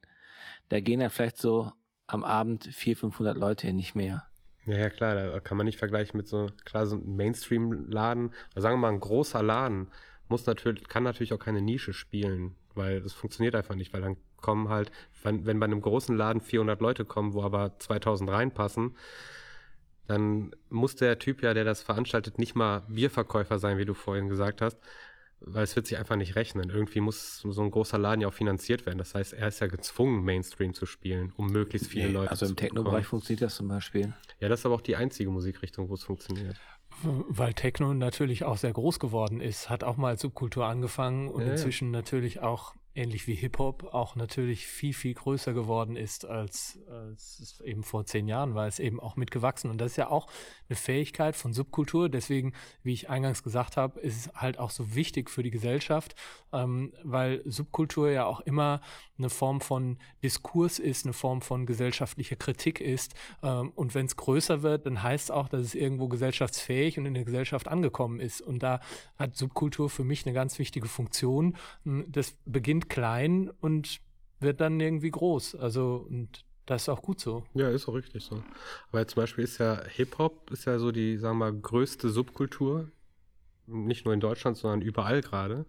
Da gehen ja vielleicht so am Abend 400, 500 Leute hin, nicht mehr. Ja, ja, klar, da kann man nicht vergleichen mit so, klar, so einem Mainstream-Laden, sagen wir mal ein großer Laden, muss natürlich, kann natürlich auch keine Nische spielen, weil das funktioniert einfach nicht, weil dann kommen halt, wenn, wenn bei einem großen Laden 400 Leute kommen, wo aber 2000 reinpassen, dann muss der Typ ja, der das veranstaltet, nicht mal Bierverkäufer sein, wie du vorhin gesagt hast, weil es wird sich einfach nicht rechnen. Irgendwie muss so ein großer Laden ja auch finanziert werden. Das heißt, er ist ja gezwungen, Mainstream zu spielen, um möglichst viele nee, Leute also zu Also im Techno-Bereich funktioniert das zum Beispiel. Ja, das ist aber auch die einzige Musikrichtung, wo es funktioniert. Weil Techno natürlich auch sehr groß geworden ist, hat auch mal als Subkultur angefangen und ja, inzwischen ja. natürlich auch ähnlich wie Hip-Hop auch natürlich viel, viel größer geworden ist, als, als es eben vor zehn Jahren war, es eben auch mitgewachsen. Und das ist ja auch eine Fähigkeit von Subkultur. Deswegen, wie ich eingangs gesagt habe, ist es halt auch so wichtig für die Gesellschaft, ähm, weil Subkultur ja auch immer eine Form von Diskurs ist, eine Form von gesellschaftlicher Kritik ist. Ähm, und wenn es größer wird, dann heißt es auch, dass es irgendwo gesellschaftsfähig und in der Gesellschaft angekommen ist. Und da hat Subkultur für mich eine ganz wichtige Funktion. Hm, das beginnt beginnt klein und wird dann irgendwie groß. Also, und das ist auch gut so. Ja, ist auch richtig so. Aber zum Beispiel ist ja Hip-Hop ist ja so die, sagen wir mal, größte Subkultur. Nicht nur in Deutschland, sondern überall gerade.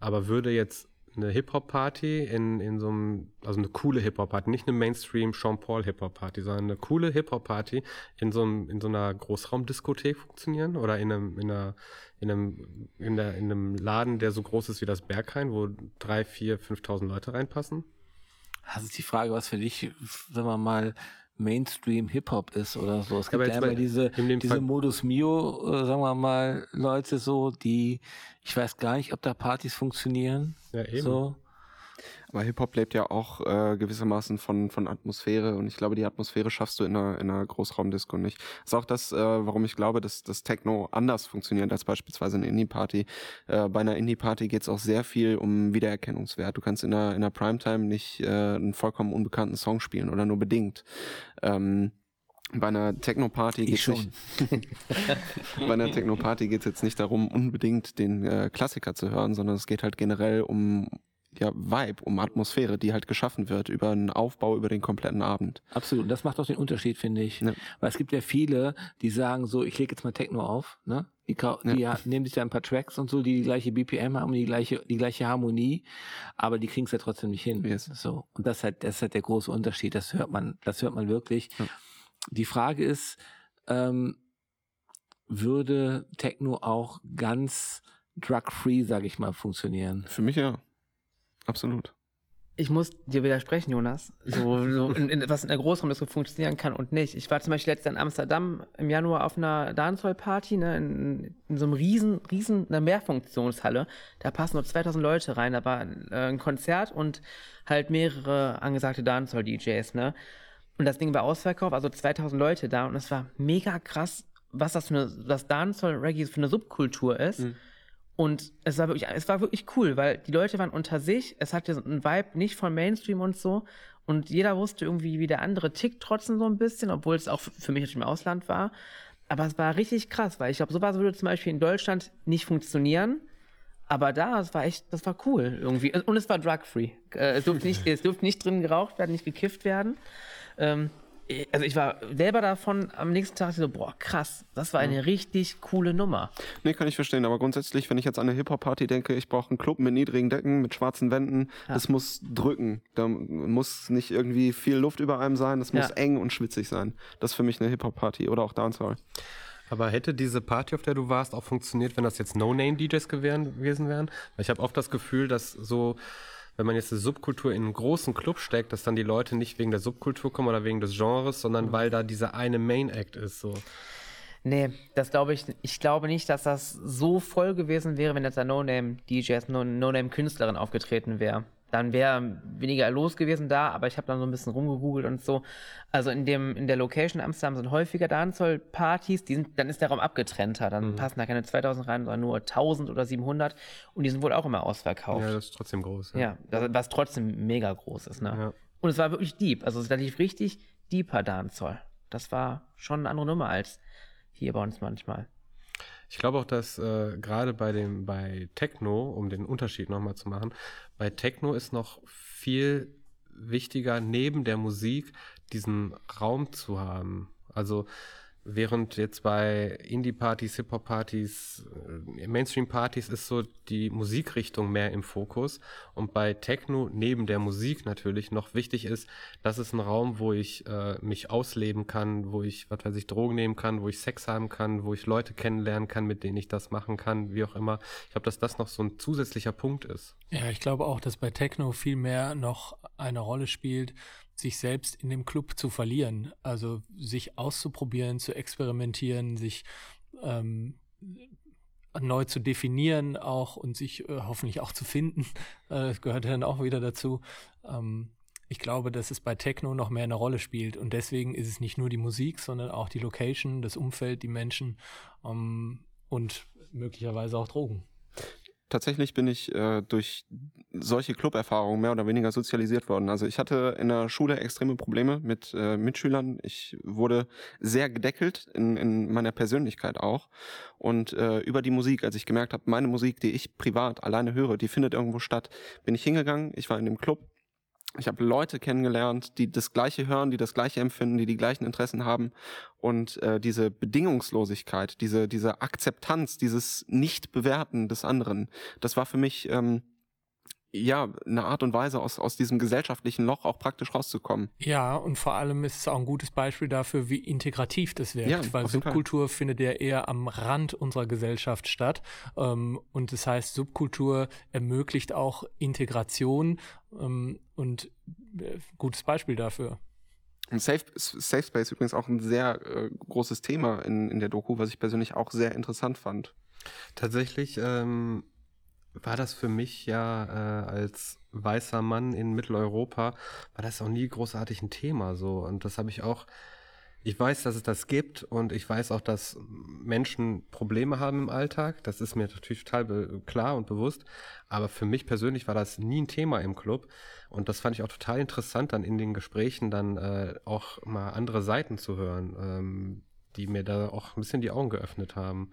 Aber würde jetzt eine Hip-Hop-Party in, in so einem, also eine coole Hip-Hop-Party, nicht eine Mainstream Sean Paul Hip-Hop-Party, sondern eine coole Hip-Hop-Party in so einem, in so einer Großraumdiskothek funktionieren oder in einem, in einer, in einem, in, der, in einem Laden, der so groß ist wie das Berghain, wo drei, vier, 5.000 Leute reinpassen? Das ist die Frage, was für dich, wenn man mal Mainstream Hip-Hop ist oder so. Es gibt ja immer diese, diese Modus Mio, äh, sagen wir mal, Leute so, die, ich weiß gar nicht, ob da Partys funktionieren. Ja, eben. So. Aber Hip-Hop lebt ja auch äh, gewissermaßen von, von Atmosphäre und ich glaube, die Atmosphäre schaffst du in einer, in einer Großraumdisco nicht. Das ist auch das, äh, warum ich glaube, dass das Techno anders funktioniert als beispielsweise eine Indie-Party. Äh, bei einer Indie-Party geht es auch sehr viel um Wiedererkennungswert. Du kannst in einer, in einer Primetime nicht äh, einen vollkommen unbekannten Song spielen oder nur bedingt. Ähm, bei einer Techno-Party geht schon. Nicht, bei einer Techno-Party geht es jetzt nicht darum, unbedingt den äh, Klassiker zu hören, sondern es geht halt generell um ja, Vibe, um Atmosphäre, die halt geschaffen wird über einen Aufbau über den kompletten Abend. Absolut. Und das macht auch den Unterschied, finde ich. Ja. Weil es gibt ja viele, die sagen so, ich lege jetzt mal Techno auf, ne? Die, die ja. nehmen sich da ein paar Tracks und so, die die gleiche BPM haben, die gleiche, die gleiche Harmonie, aber die kriegen es ja trotzdem nicht hin. Yes. So. Und das ist halt, das ist halt der große Unterschied. Das hört man, das hört man wirklich. Ja. Die Frage ist, ähm, würde Techno auch ganz drug-free, sage ich mal, funktionieren? Für mich ja. Absolut. Ich muss dir widersprechen, Jonas. So, so in, in, was in der Großraumdisco funktionieren kann und nicht. Ich war zum Beispiel letztens in Amsterdam im Januar auf einer Dancehall-Party, ne, in, in so einem riesen, riesen, einer Mehrfunktionshalle. Da passen nur 2000 Leute rein. Da war äh, ein Konzert und halt mehrere angesagte Dancehall-DJs, ne. Und das Ding war ausverkauft, also 2000 Leute da und es war mega krass, was das für eine, das Dancehall-Reggae für eine Subkultur ist. Mhm. Und es war wirklich, es war wirklich cool, weil die Leute waren unter sich, es hatte so einen Vibe nicht von Mainstream und so. Und jeder wusste irgendwie, wie der andere tickt trotzdem so ein bisschen, obwohl es auch für mich natürlich im Ausland war. Aber es war richtig krass, weil ich glaube, sowas würde zum Beispiel in Deutschland nicht funktionieren. Aber da, es war echt, das war cool irgendwie. Und es war drug-free. Äh, Es durfte nicht, es durfte nicht drin geraucht werden, nicht gekifft werden. Ähm, also ich war selber davon am nächsten Tag so, boah, krass, das war eine richtig coole Nummer. Nee, kann ich verstehen, aber grundsätzlich, wenn ich jetzt an eine Hip-Hop-Party denke, ich brauche einen Club mit niedrigen Decken, mit schwarzen Wänden, das muss drücken. Da muss nicht irgendwie viel Luft über einem sein, das muss Ja. eng und schwitzig sein. Das ist für mich eine Hip-Hop-Party oder auch Dancehall. Aber hätte diese Party, auf der du warst, auch funktioniert, wenn das jetzt No-Name-DJs gewesen wären? Weil ich habe oft das Gefühl, dass so, wenn man jetzt eine Subkultur in einen großen Club steckt, dass dann die Leute nicht wegen der Subkultur kommen oder wegen des Genres, sondern weil da dieser eine Main-Act ist. So. Nee, das glaube ich, ich glaube nicht, dass das so voll gewesen wäre, wenn jetzt ein No-Name-DJs, No- No-Name-Künstlerin aufgetreten wäre. Dann wäre weniger los gewesen da, aber ich habe dann so ein bisschen rumgegoogelt und so. Also in dem, in der Location Amsterdam sind häufiger Dancehall-Partys, die sind, dann ist der Raum abgetrennter, dann passen da keine 2000 rein, sondern nur 1000 oder 700 und die sind wohl auch immer ausverkauft. Ja, das ist trotzdem groß. Ja, das, was trotzdem mega groß ist, ne? Ja. Und es war wirklich deep. Also da lief richtig deeper Dancehall. Das war schon eine andere Nummer als hier bei uns manchmal. Ich glaube auch, dass äh, gerade bei dem bei Techno, um den Unterschied nochmal zu machen, bei Techno ist noch viel wichtiger, neben der Musik diesen Raum zu haben. Also während jetzt bei Indie-Partys, Hip-Hop-Partys, äh, Mainstream-Partys ist so die Musikrichtung mehr im Fokus und bei Techno neben der Musik natürlich noch wichtig ist, das ist ein Raum, wo ich äh, mich ausleben kann, wo ich, was weiß ich, Drogen nehmen kann, wo ich Sex haben kann, wo ich Leute kennenlernen kann, mit denen ich das machen kann, wie auch immer. Ich glaube, dass das noch so ein zusätzlicher Punkt ist. Ja, ich glaube auch, dass bei Techno viel mehr noch eine Rolle spielt, sich selbst in dem Club zu verlieren. Also sich auszuprobieren, zu experimentieren, sich ähm, neu zu definieren auch und sich äh, hoffentlich auch zu finden. Äh, das gehört dann auch wieder dazu. Ähm, ich glaube, dass es bei Techno noch mehr eine Rolle spielt und deswegen ist es nicht nur die Musik, sondern auch die Location, das Umfeld, die Menschen ähm, und möglicherweise auch Drogen. Tatsächlich bin ich äh, durch solche Club-Erfahrungen mehr oder weniger sozialisiert worden. Also ich hatte in der Schule extreme Probleme mit äh, Mitschülern. Ich wurde sehr gedeckelt in, in meiner Persönlichkeit auch. Und äh, über die Musik, als ich gemerkt habe, meine Musik, die ich privat alleine höre, die findet irgendwo statt, bin ich hingegangen. Ich war in dem Club. Ich habe Leute kennengelernt, die das Gleiche hören, die das Gleiche empfinden, die die gleichen Interessen haben. Und äh, diese Bedingungslosigkeit, diese, diese Akzeptanz, dieses Nicht-Bewerten des anderen, das war für mich ähm, ja eine Art und Weise, aus, aus diesem gesellschaftlichen Loch auch praktisch rauszukommen. Ja, und vor allem ist es auch ein gutes Beispiel dafür, wie integrativ das wirkt, Ja, weil jeden Fall. Subkultur findet ja eher am Rand unserer Gesellschaft statt. Ähm, und das heißt, Subkultur ermöglicht auch Integration ähm, und äh, gutes Beispiel dafür. Und Safe, Safe Space übrigens auch ein sehr äh, großes Thema in, in der Doku, was ich persönlich auch sehr interessant fand. Tatsächlich ähm, war das für mich ja äh, als weißer Mann in Mitteleuropa, war das auch nie großartig ein Thema so. Und das habe ich auch, ich weiß, dass es das gibt und ich weiß auch, dass Menschen Probleme haben im Alltag. Das ist mir natürlich total klar und bewusst. Aber für mich persönlich war das nie ein Thema im Club. Und das fand ich auch total interessant, dann in den Gesprächen dann äh, auch mal andere Seiten zu hören, ähm, die mir da auch ein bisschen die Augen geöffnet haben.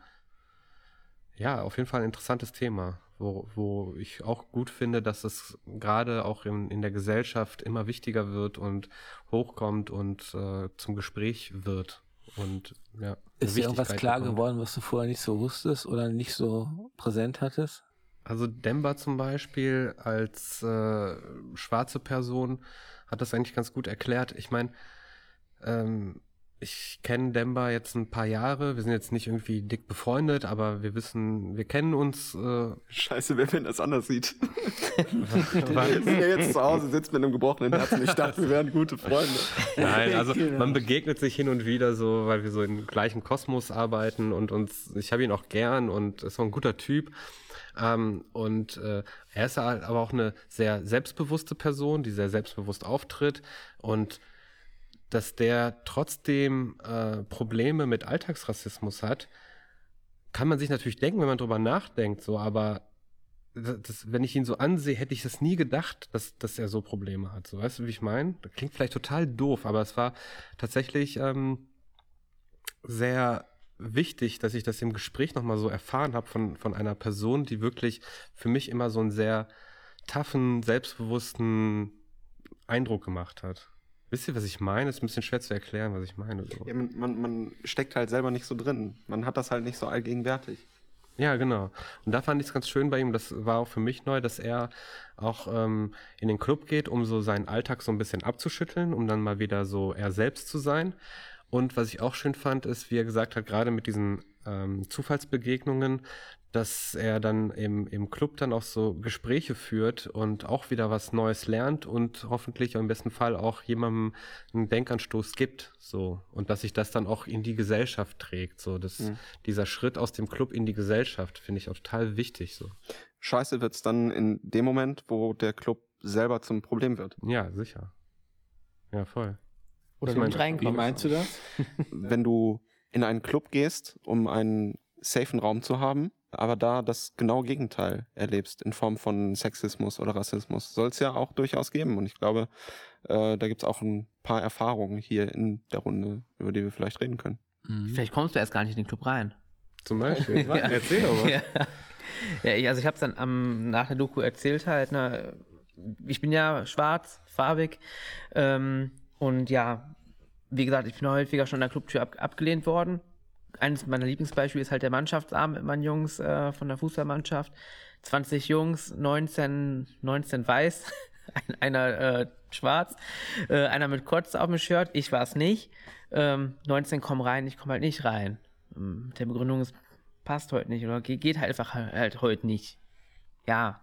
Ja, auf jeden Fall ein interessantes Thema. Wo, wo ich auch gut finde, dass es gerade auch in, in der Gesellschaft immer wichtiger wird und hochkommt und äh, zum Gespräch wird. Und ja, Ist dir irgendwas klar bekommt. geworden, was du vorher nicht so wusstest oder nicht so präsent hattest? Also Demba zum Beispiel als äh, schwarze Person hat das eigentlich ganz gut erklärt. Ich meine, ähm, ich kenne Demba jetzt ein paar Jahre. Wir sind jetzt nicht irgendwie dick befreundet, aber wir wissen, wir kennen uns. Äh, Scheiße, wer wenn das anders sieht. weil, Wenn er jetzt zu Hause sitzt mit einem gebrochenen Herzen, ich dachte, wir wären gute Freunde. Nein, also Genau. man begegnet sich hin und wieder so, weil wir so im gleichen Kosmos arbeiten und uns, ich habe ihn auch gern und ist auch ein guter Typ. Ähm, und äh, er ist halt aber auch eine sehr selbstbewusste Person, die sehr selbstbewusst auftritt und dass der trotzdem äh, Probleme mit Alltagsrassismus hat, kann man sich natürlich denken, wenn man drüber nachdenkt, so, aber das, wenn ich ihn so ansehe, hätte ich das nie gedacht, dass, dass er so Probleme hat. So, weißt du, wie ich meine? Das klingt vielleicht total doof, aber es war tatsächlich ähm, sehr wichtig, dass ich das im Gespräch nochmal so erfahren habe von, von einer Person, die wirklich für mich immer so einen sehr toughen, selbstbewussten Eindruck gemacht hat. Wisst ihr, was ich meine? Ist ein bisschen schwer zu erklären, was ich meine. So. Ja, man, man, man steckt halt selber nicht so drin. Man hat das halt nicht so allgegenwärtig. Ja, genau. Und da fand ich es ganz schön bei ihm, das war auch für mich neu, dass er auch ähm, in den Club geht, um so seinen Alltag so ein bisschen abzuschütteln, um dann mal wieder so er selbst zu sein. Und was ich auch schön fand, ist, wie er gesagt hat, gerade mit diesen ähm, Zufallsbegegnungen, dass er dann im, im Club dann auch so Gespräche führt und auch wieder was Neues lernt und hoffentlich im besten Fall auch jemandem einen Denkanstoß gibt, so. Und dass sich das dann auch in die Gesellschaft trägt, so. Das, Mhm. dieser Schritt aus dem Club in die Gesellschaft finde ich auch total wichtig, so. Scheiße wird's dann in dem Moment, wo der Club selber zum Problem wird. Ja, sicher. Ja, voll. Oder Ich meine, nicht Wie meinst du das? Wenn du in einen Club gehst, um einen safen Raum zu haben, aber da das genaue Gegenteil erlebst in Form von Sexismus oder Rassismus, soll es ja auch durchaus geben. Und ich glaube, äh, da gibt's auch ein paar Erfahrungen hier in der Runde, über die wir vielleicht reden können. Mhm. Vielleicht kommst du erst gar nicht in den Club rein. Zum Beispiel. Ja. Erzähl doch mal. Ja, ja ich- also ich habe es dann am, nach der Doku erzählt halt. Ne, ich bin ja schwarz, farbig ähm, und ja, wie gesagt, ich bin häufiger schon an der Clubtür ab, abgelehnt worden. Eines meiner Lieblingsbeispiele ist halt der Mannschaftsabend mit meinen Jungs äh, von der Fußballmannschaft. 20 Jungs, 19, 19 weiß, ein, einer äh, schwarz, äh, einer mit Kotz auf dem Shirt, ich war es nicht. Ähm, 19 kommen rein, ich komme halt nicht rein. Mit der Begründung, es passt heute nicht oder ge- geht halt einfach halt heute nicht. Ja,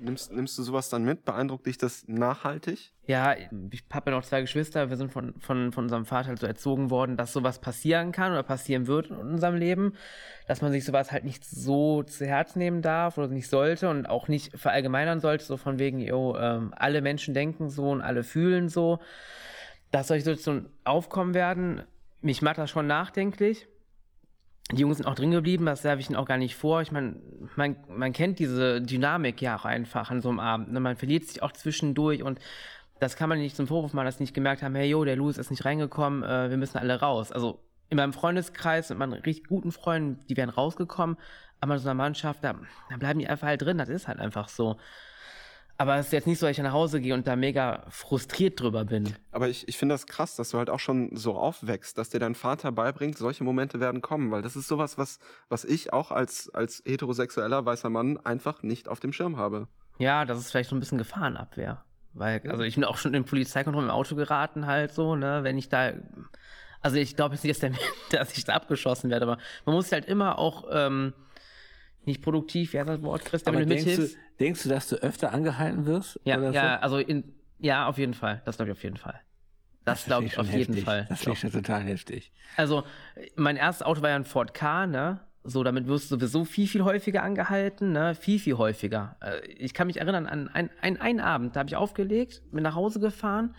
Nimmst, nimmst du sowas dann mit? Beeindruckt dich das nachhaltig? ja, ich habe ja noch zwei Geschwister. Wir sind von, von, von unserem Vater halt so erzogen worden, dass sowas passieren kann oder passieren wird in unserem Leben. Dass man sich sowas halt nicht so zu Herz nehmen darf oder nicht sollte und auch nicht verallgemeinern sollte, so von wegen, yo, ähm, alle Menschen denken so und alle fühlen so. Dass solche Situationen aufkommen werden, mich macht das schon nachdenklich. Die Jungs sind auch drin geblieben, das werfe ich ihnen auch gar nicht vor. Ich meine, man, man kennt diese Dynamik ja auch einfach an so einem Abend. Ne? Man verliert sich auch zwischendurch und das kann man nicht zum Vorwurf machen, dass sie nicht gemerkt haben, hey, yo, der Louis ist nicht reingekommen, äh, wir müssen alle raus. Also in meinem Freundeskreis mit meinen richtig guten Freunden, die wären rausgekommen, aber in so einer Mannschaft, da, da bleiben die einfach halt drin, das ist halt einfach so. Aber es ist jetzt nicht so, dass ich nach Hause gehe und da mega frustriert drüber bin. Aber ich, ich finde das krass, dass du halt auch schon so aufwächst, dass dir dein Vater beibringt, solche Momente werden kommen, weil das ist sowas, was, was ich auch als, als heterosexueller weißer Mann einfach nicht auf dem Schirm habe. Ja, das ist vielleicht so ein bisschen Gefahrenabwehr. Weil, also ich bin auch schon in Polizeikontrolle im Auto geraten, halt so, ne, wenn ich da. Also ich glaube jetzt nicht, dass, der, dass ich da abgeschossen werde, aber man muss halt immer auch ähm, nicht produktiv, ja, das Wort, Christian, Aber wenn du denkst du, mithilfst. denkst du, dass du öfter angehalten wirst? Ja, ja, also in, ja, auf jeden Fall. Das glaube ich auf jeden Fall. Das, glaube finde ich auf jeden heftig. Fall. Das ich schon total heftig. Also, mein erstes Auto war ja ein Ford K, ne? So, damit wirst du sowieso viel, viel häufiger angehalten, ne? Viel, viel häufiger. Äh, Ich kann mich erinnern an einen, einen, einen Abend, da habe ich aufgelegt, bin nach Hause gefahren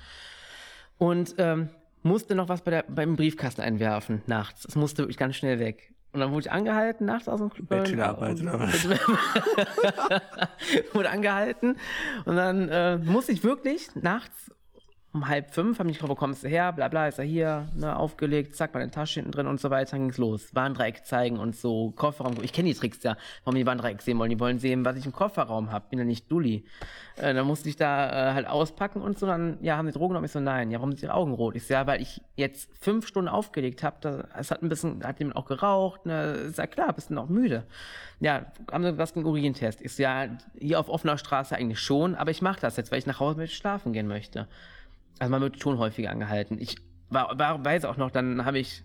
und ähm, musste noch was bei der, beim Briefkasten einwerfen nachts. Es musste wirklich ganz schnell weg. Und dann wurde ich angehalten, nachts aus dem Club. Bachelorarbeit oder was? wurde angehalten und dann äh, musste ich wirklich nachts um halb fünf, haben mich gefragt, wo kommst du her, bla bla, ist er hier, ne, aufgelegt, zack, meine Tasche hinten drin und so weiter, dann ging's los. Warndreieck zeigen und so, Kofferraum, ich kenne die Tricks ja, warum die Warndreieck sehen wollen, die wollen sehen, was ich im Kofferraum habe, bin ja nicht Dulli. Äh, dann musste ich da äh, halt auspacken und so, dann, ja, haben sie Drogen genommen? Ich so, nein, ja, warum sind ihre Augen rot? Ich so, ja, weil ich jetzt fünf Stunden aufgelegt habe, es hat ein bisschen, hat jemand auch geraucht, ne, ist ja klar, bist du noch müde. Ja, haben sie was gegen Urintest? Ich so, ja, hier auf offener Straße eigentlich schon, aber ich mache das jetzt, weil ich nach Hause mit schlafen gehen möchte. Also man wird schon häufiger angehalten. Ich war, war weiß auch noch, dann habe ich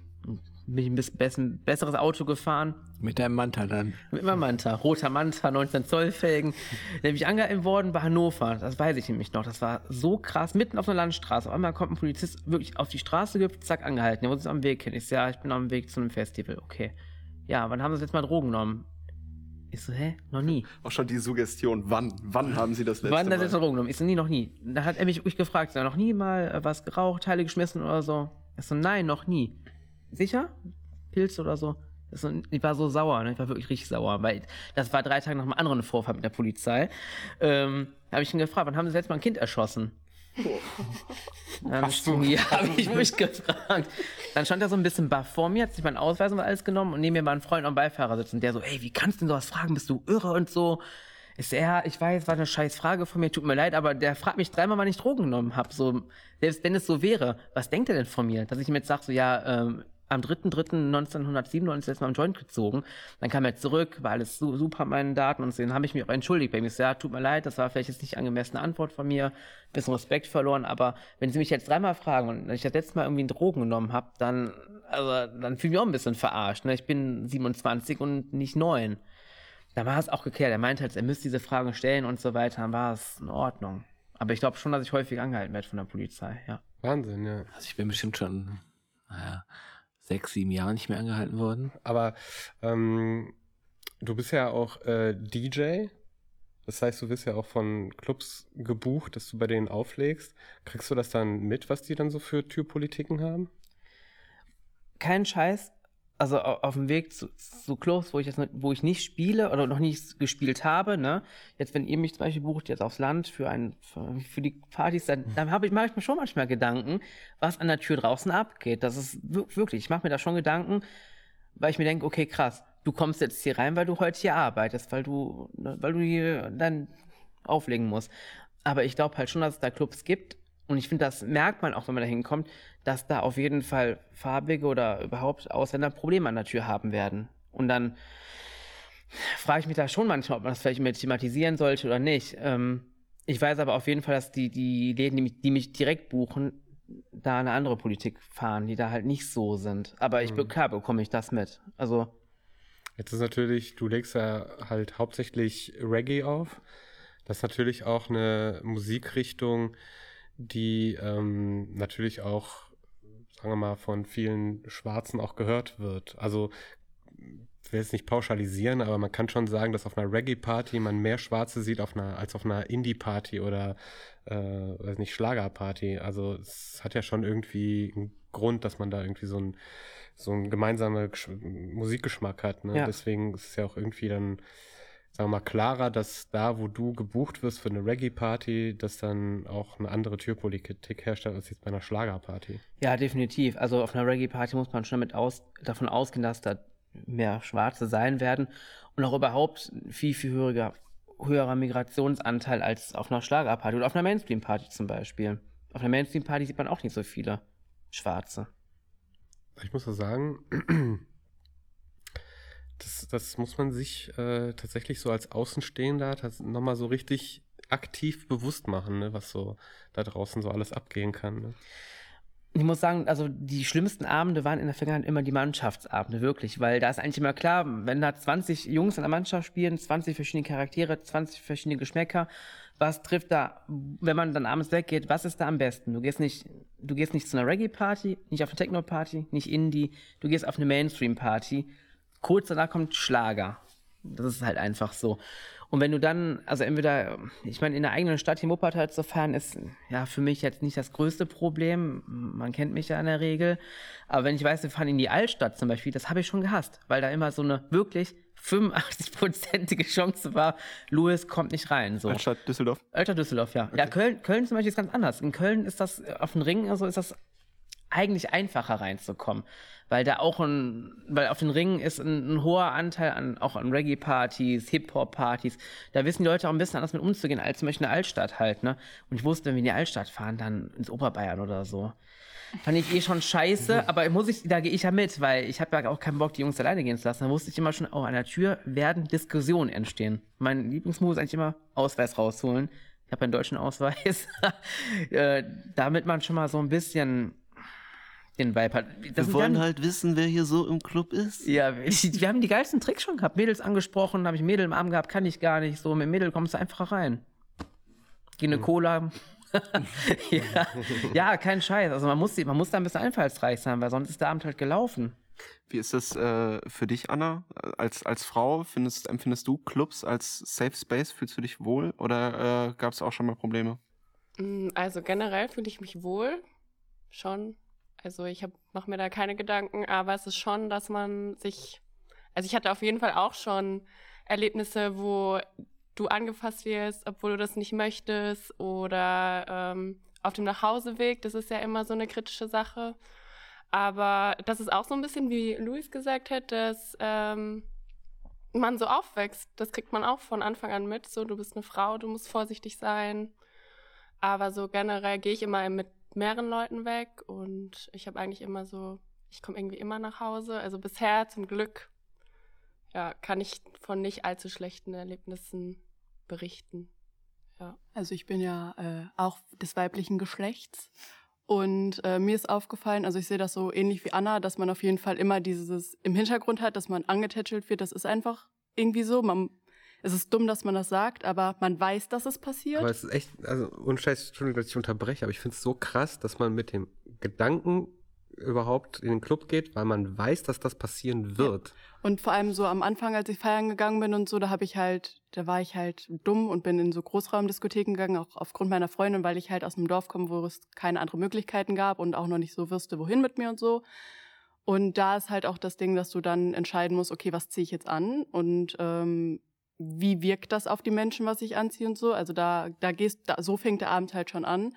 mich ein bisschen besseres Auto gefahren. Mit deinem Manta dann? Mit meinem Manta. Roter Manta, 19 Zoll Felgen. Nämlich angehalten worden bei Hannover. Das weiß ich nämlich noch. Das war so krass. Mitten auf einer Landstraße. Auf einmal kommt ein Polizist wirklich auf die Straße gehüpft, zack, angehalten. Der wurde uns am Weg hin. Ich sage, ja, ich bin auf dem Weg zu einem Festival. Okay. Ja, wann haben sie jetzt mal Drogen genommen? Ich so, hä? Noch nie. Auch schon die Suggestion, wann? Wann haben Sie das letzte wann Mal? Wann das Drogen genommen? Ich so, nie, noch nie. Da hat er mich mich gefragt, noch nie mal äh, was geraucht, Teile geschmissen oder so. Ich so, nein, noch nie. Sicher? Pilz oder so? So, ich war so sauer, ne? ich war wirklich richtig sauer, weil das war drei Tage nach einem anderen Vorfall mit der Polizei. Ähm, da habe ich ihn gefragt, wann haben Sie letztes Mal ein Kind erschossen? Dann Hast du? Ja, habe ich mich gefragt. Dann stand er so ein bisschen baff vor mir, hat sich meinen Ausweis und alles genommen und neben mir war ein Freund am Beifahrer sitzen. Der so, ey, wie kannst du denn sowas fragen? Bist du irre und so? So, ja, ich weiß, war eine scheiß Frage von mir, tut mir leid, aber der fragt mich dreimal, wann ich Drogen genommen habe. So, selbst wenn es so wäre, was denkt er denn von mir? Dass ich ihm jetzt sage, so, ja, ähm, am 3.3.1997 letztes Mal im Joint gezogen. Dann kam er zurück, war alles super mit meinen Daten und. Dann habe ich mich auch entschuldigt bei ihm. Ich so, ja, tut mir leid, das war vielleicht jetzt nicht angemessene Antwort von mir, bisschen Respekt verloren, aber wenn Sie mich jetzt dreimal fragen und ich das letzte Mal irgendwie einen Drogen genommen habe, dann, also, dann fühle ich mich auch ein bisschen verarscht. Ne? Ich bin 27 und nicht 9. Da war es auch geklärt. Er meinte halt, er müsste diese Fragen stellen und so weiter. Dann war es in Ordnung. Aber ich glaube schon, dass ich häufig angehalten werde von der Polizei, ja. Wahnsinn, ja. Also ich bin bestimmt schon, naja, sechs, sieben Jahren nicht mehr angehalten worden. Aber ähm, du bist ja auch äh, DJ. Das heißt, du wirst ja auch von Clubs gebucht, dass du bei denen auflegst. Kriegst du das dann mit, was die dann so für Türpolitiken haben? Kein Scheiß also auf dem Weg zu, zu Clubs, wo ich jetzt wo ich nicht spiele oder noch nicht gespielt habe, ne? Jetzt, wenn ihr mich zum Beispiel bucht, jetzt aufs Land für ein für, für die Partys, dann, dann habe ich mache ich mir schon manchmal Gedanken, was an der Tür draußen abgeht. Das ist wirklich, ich mache mir da schon Gedanken, weil ich mir denke, okay, krass, du kommst jetzt hier rein, weil du heute hier arbeitest, weil du, ne, weil du hier dann auflegen musst. Aber ich glaube halt schon, dass es da Clubs gibt, und ich finde, das merkt man auch, wenn man da hinkommt, dass da auf jeden Fall farbige oder überhaupt Ausländer Probleme an der Tür haben werden. Und dann frage ich mich da schon manchmal, ob man das vielleicht mit thematisieren sollte oder nicht. Ähm, ich weiß aber auf jeden Fall, dass die, die Läden, die mich, die mich direkt buchen, da eine andere Politik fahren, die da halt nicht so sind. Aber ich, mhm. klar bekomme ich das mit. Also. Jetzt ist natürlich, du legst ja halt hauptsächlich Reggae auf. Das ist natürlich auch eine Musikrichtung, die ähm, natürlich auch, sagen wir mal, von vielen Schwarzen auch gehört wird. Also ich will jetzt nicht pauschalisieren, aber man kann schon sagen, dass auf einer Reggae-Party man mehr Schwarze sieht auf einer, als auf einer Indie-Party oder äh, weiß nicht, Schlager-Party. Also es hat ja schon irgendwie einen Grund, dass man da irgendwie so ein so einen gemeinsamen Musikgeschmack hat. Ne? Ja. Deswegen ist es ja auch irgendwie dann sagen wir mal, klarer, dass da, wo du gebucht wirst für eine Reggae-Party, dass dann auch eine andere Türpolitik herrscht als jetzt bei einer Schlagerparty. Ja, definitiv. Also auf einer Reggae-Party muss man schon mit aus, davon ausgehen, dass da mehr Schwarze sein werden und auch überhaupt viel, viel höherer, höherer Migrationsanteil als auf einer Schlagerparty oder auf einer Mainstream-Party zum Beispiel. Auf einer Mainstream-Party sieht man auch nicht so viele Schwarze. Ich muss so sagen, das, das muss man sich äh, tatsächlich so als Außenstehender nochmal so richtig aktiv bewusst machen, ne, was so da draußen so alles abgehen kann. Ne? Ich muss sagen, also die schlimmsten Abende waren in der Vergangenheit immer die Mannschaftsabende, wirklich, weil da ist eigentlich immer klar, wenn da 20 Jungs in der Mannschaft spielen, 20 verschiedene Charaktere, 20 verschiedene Geschmäcker, was trifft da, wenn man dann abends weggeht, was ist da am besten? Du gehst nicht, du gehst nicht zu einer Reggae-Party, nicht auf eine Techno-Party, nicht Indie, du gehst auf eine Mainstream-Party kurz danach kommt Schlager. Das ist halt einfach so. Und wenn du dann, also entweder, ich meine, in der eigenen Stadt hier Wuppertal zu fahren, ist ja für mich jetzt nicht das größte Problem. Man kennt mich ja in der Regel. Aber wenn ich weiß, wir fahren in die Altstadt zum Beispiel, das habe ich schon gehasst, weil da immer so eine wirklich 85-prozentige Chance war, Louis kommt nicht rein. So. Altstadt Düsseldorf. Alter Düsseldorf, ja. Ja, Köln, Köln zum Beispiel ist ganz anders. In Köln ist das auf den Ringen, also ist das eigentlich einfacher reinzukommen. Weil da auch ein, weil auf den Ringen ist ein, ein hoher Anteil an, auch an Reggae-Partys, Hip-Hop-Partys. Da wissen die Leute auch ein bisschen anders mit umzugehen, als zum Beispiel in der Altstadt halt, ne? Und ich wusste, wenn wir in die Altstadt fahren, dann ins Oberbayern oder so. Fand ich eh schon scheiße, aber muss ich, da gehe ich ja mit, weil ich habe ja auch keinen Bock, die Jungs alleine gehen zu lassen. Da wusste ich immer schon, oh, an der Tür werden Diskussionen entstehen. Mein Lieblingsmove ist eigentlich immer Ausweis rausholen. Ich habe einen deutschen Ausweis. äh, damit man schon mal so ein bisschen den Vibe hat. Das Wir wollen halt wissen, wer hier so im Club ist. Ja, wir, wir haben die geilsten Tricks schon gehabt. Mädels angesprochen, habe ich Mädel im Arm gehabt, kann ich gar nicht. So, mit Mädel kommst du einfach rein. Geh eine Cola. ja. ja, kein Scheiß. Also man muss, man muss da ein bisschen einfallsreich sein, weil sonst ist der Abend halt gelaufen. Wie ist das äh, für dich, Anna? Als, als Frau, findest, empfindest du Clubs als Safe Space? Fühlst du dich wohl oder äh, gab es auch schon mal Probleme? Mm, Also generell fühle ich mich wohl. Schon. Also ich mache mir da keine Gedanken, aber es ist schon, dass man sich. Also ich hatte auf jeden Fall auch schon Erlebnisse, wo du angefasst wirst, obwohl du das nicht möchtest, oder ähm, auf dem Nachhauseweg. Das ist ja immer so eine kritische Sache. Aber das ist auch so ein bisschen, wie Luis gesagt hat, dass ähm, man so aufwächst. Das kriegt man auch von Anfang an mit. So, du bist eine Frau, du musst vorsichtig sein. Aber so generell gehe ich immer mit mehreren Leuten weg und ich habe eigentlich immer so, ich komme irgendwie immer nach Hause. Also bisher zum Glück, ja, kann ich von nicht allzu schlechten Erlebnissen berichten. Ja. Also ich bin ja äh, auch des weiblichen Geschlechts. Und äh, mir ist aufgefallen, also ich sehe das so ähnlich wie Anna, dass man auf jeden Fall immer dieses im Hintergrund hat, dass man angetätschelt wird. Das ist einfach irgendwie so. Man, es ist dumm, dass man das sagt, aber man weiß, dass es passiert. Aber es ist echt, also ohne Scheiß, Entschuldigung, dass ich unterbreche, aber ich finde es so krass, dass man mit dem Gedanken überhaupt in den Club geht, weil man weiß, dass das passieren wird. Und vor allem so am Anfang, als ich feiern gegangen bin und so, da habe ich halt, da war ich halt dumm und bin in so Großraumdiskotheken gegangen, auch aufgrund meiner Freundin, weil ich halt aus einem Dorf komme, wo es keine anderen Möglichkeiten gab und auch noch nicht so wüsste, wohin mit mir und so. Und da ist halt auch das Ding, dass du dann entscheiden musst, okay, was ziehe ich jetzt an und ähm, wie wirkt das auf die Menschen, was ich anziehe und so. Also da, da gehst, da, so fängt der Abend halt schon an.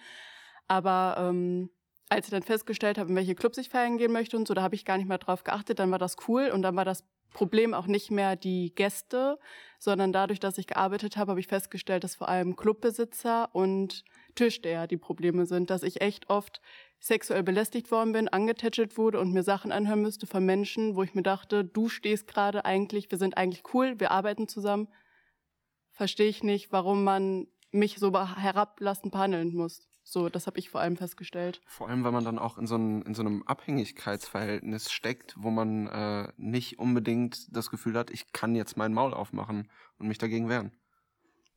Aber ähm, als ich dann festgestellt habe, in welche Clubs ich feiern gehen möchte und so, da habe ich gar nicht mehr drauf geachtet. Dann war das cool und dann war das Problem auch nicht mehr die Gäste, sondern dadurch, dass ich gearbeitet habe, habe ich festgestellt, dass vor allem Clubbesitzer und Türsteher die Probleme sind, dass ich echt oft sexuell belästigt worden bin, angetätschelt wurde und mir Sachen anhören müsste von Menschen, wo ich mir dachte, du stehst gerade eigentlich, wir sind eigentlich cool, wir arbeiten zusammen. Verstehe ich nicht, warum man mich so herablassend behandeln muss. So, das habe ich vor allem festgestellt. Vor allem, weil man dann auch in so, ein, in so einem Abhängigkeitsverhältnis steckt, wo man äh, nicht unbedingt das Gefühl hat, ich kann jetzt mein Maul aufmachen und mich dagegen wehren.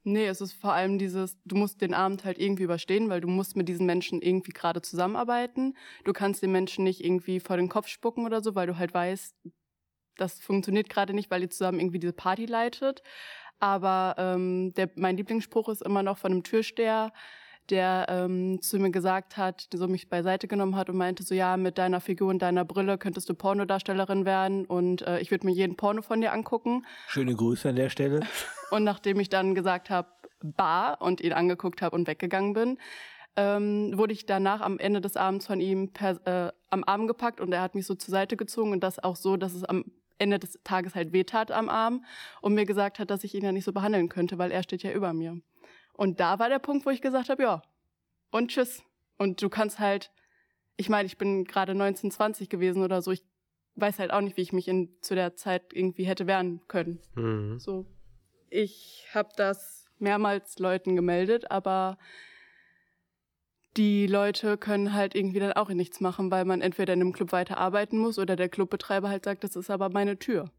Nee, es ist vor allem dieses, du musst den Abend halt irgendwie überstehen, weil du musst mit diesen Menschen irgendwie gerade zusammenarbeiten. Du kannst den Menschen nicht irgendwie vor den Kopf spucken oder so, weil du halt weißt, das funktioniert gerade nicht, weil ihr zusammen irgendwie diese Party leitet. Aber ähm, der, mein Lieblingsspruch ist immer noch von einem Türsteher, der ähm, zu mir gesagt hat, der so mich beiseite genommen hat und meinte so, ja, mit deiner Figur und deiner Brille könntest du Pornodarstellerin werden und äh, ich würde mir jeden Porno von dir angucken. Schöne Grüße an der Stelle. Und nachdem ich dann gesagt habe, bar und ihn angeguckt habe und weggegangen bin, ähm, wurde ich danach am Ende des Abends von ihm per, äh, am Arm gepackt und er hat mich so zur Seite gezogen und das auch so, dass es am Ende des Tages halt wehtat am Arm und mir gesagt hat, dass ich ihn ja nicht so behandeln könnte, weil er steht ja über mir. Und da war der Punkt, wo ich gesagt habe, ja, und tschüss. Und du kannst halt, ich meine, ich bin gerade 19, 20 gewesen oder so, ich weiß halt auch nicht, wie ich mich in, zu der Zeit irgendwie hätte wehren können. Mhm. So, ich habe das mehrmals Leuten gemeldet, aber die Leute können halt irgendwie dann auch nichts machen, weil man entweder in einem Club weiter arbeiten muss oder der Clubbetreiber halt sagt, das ist aber meine Tür.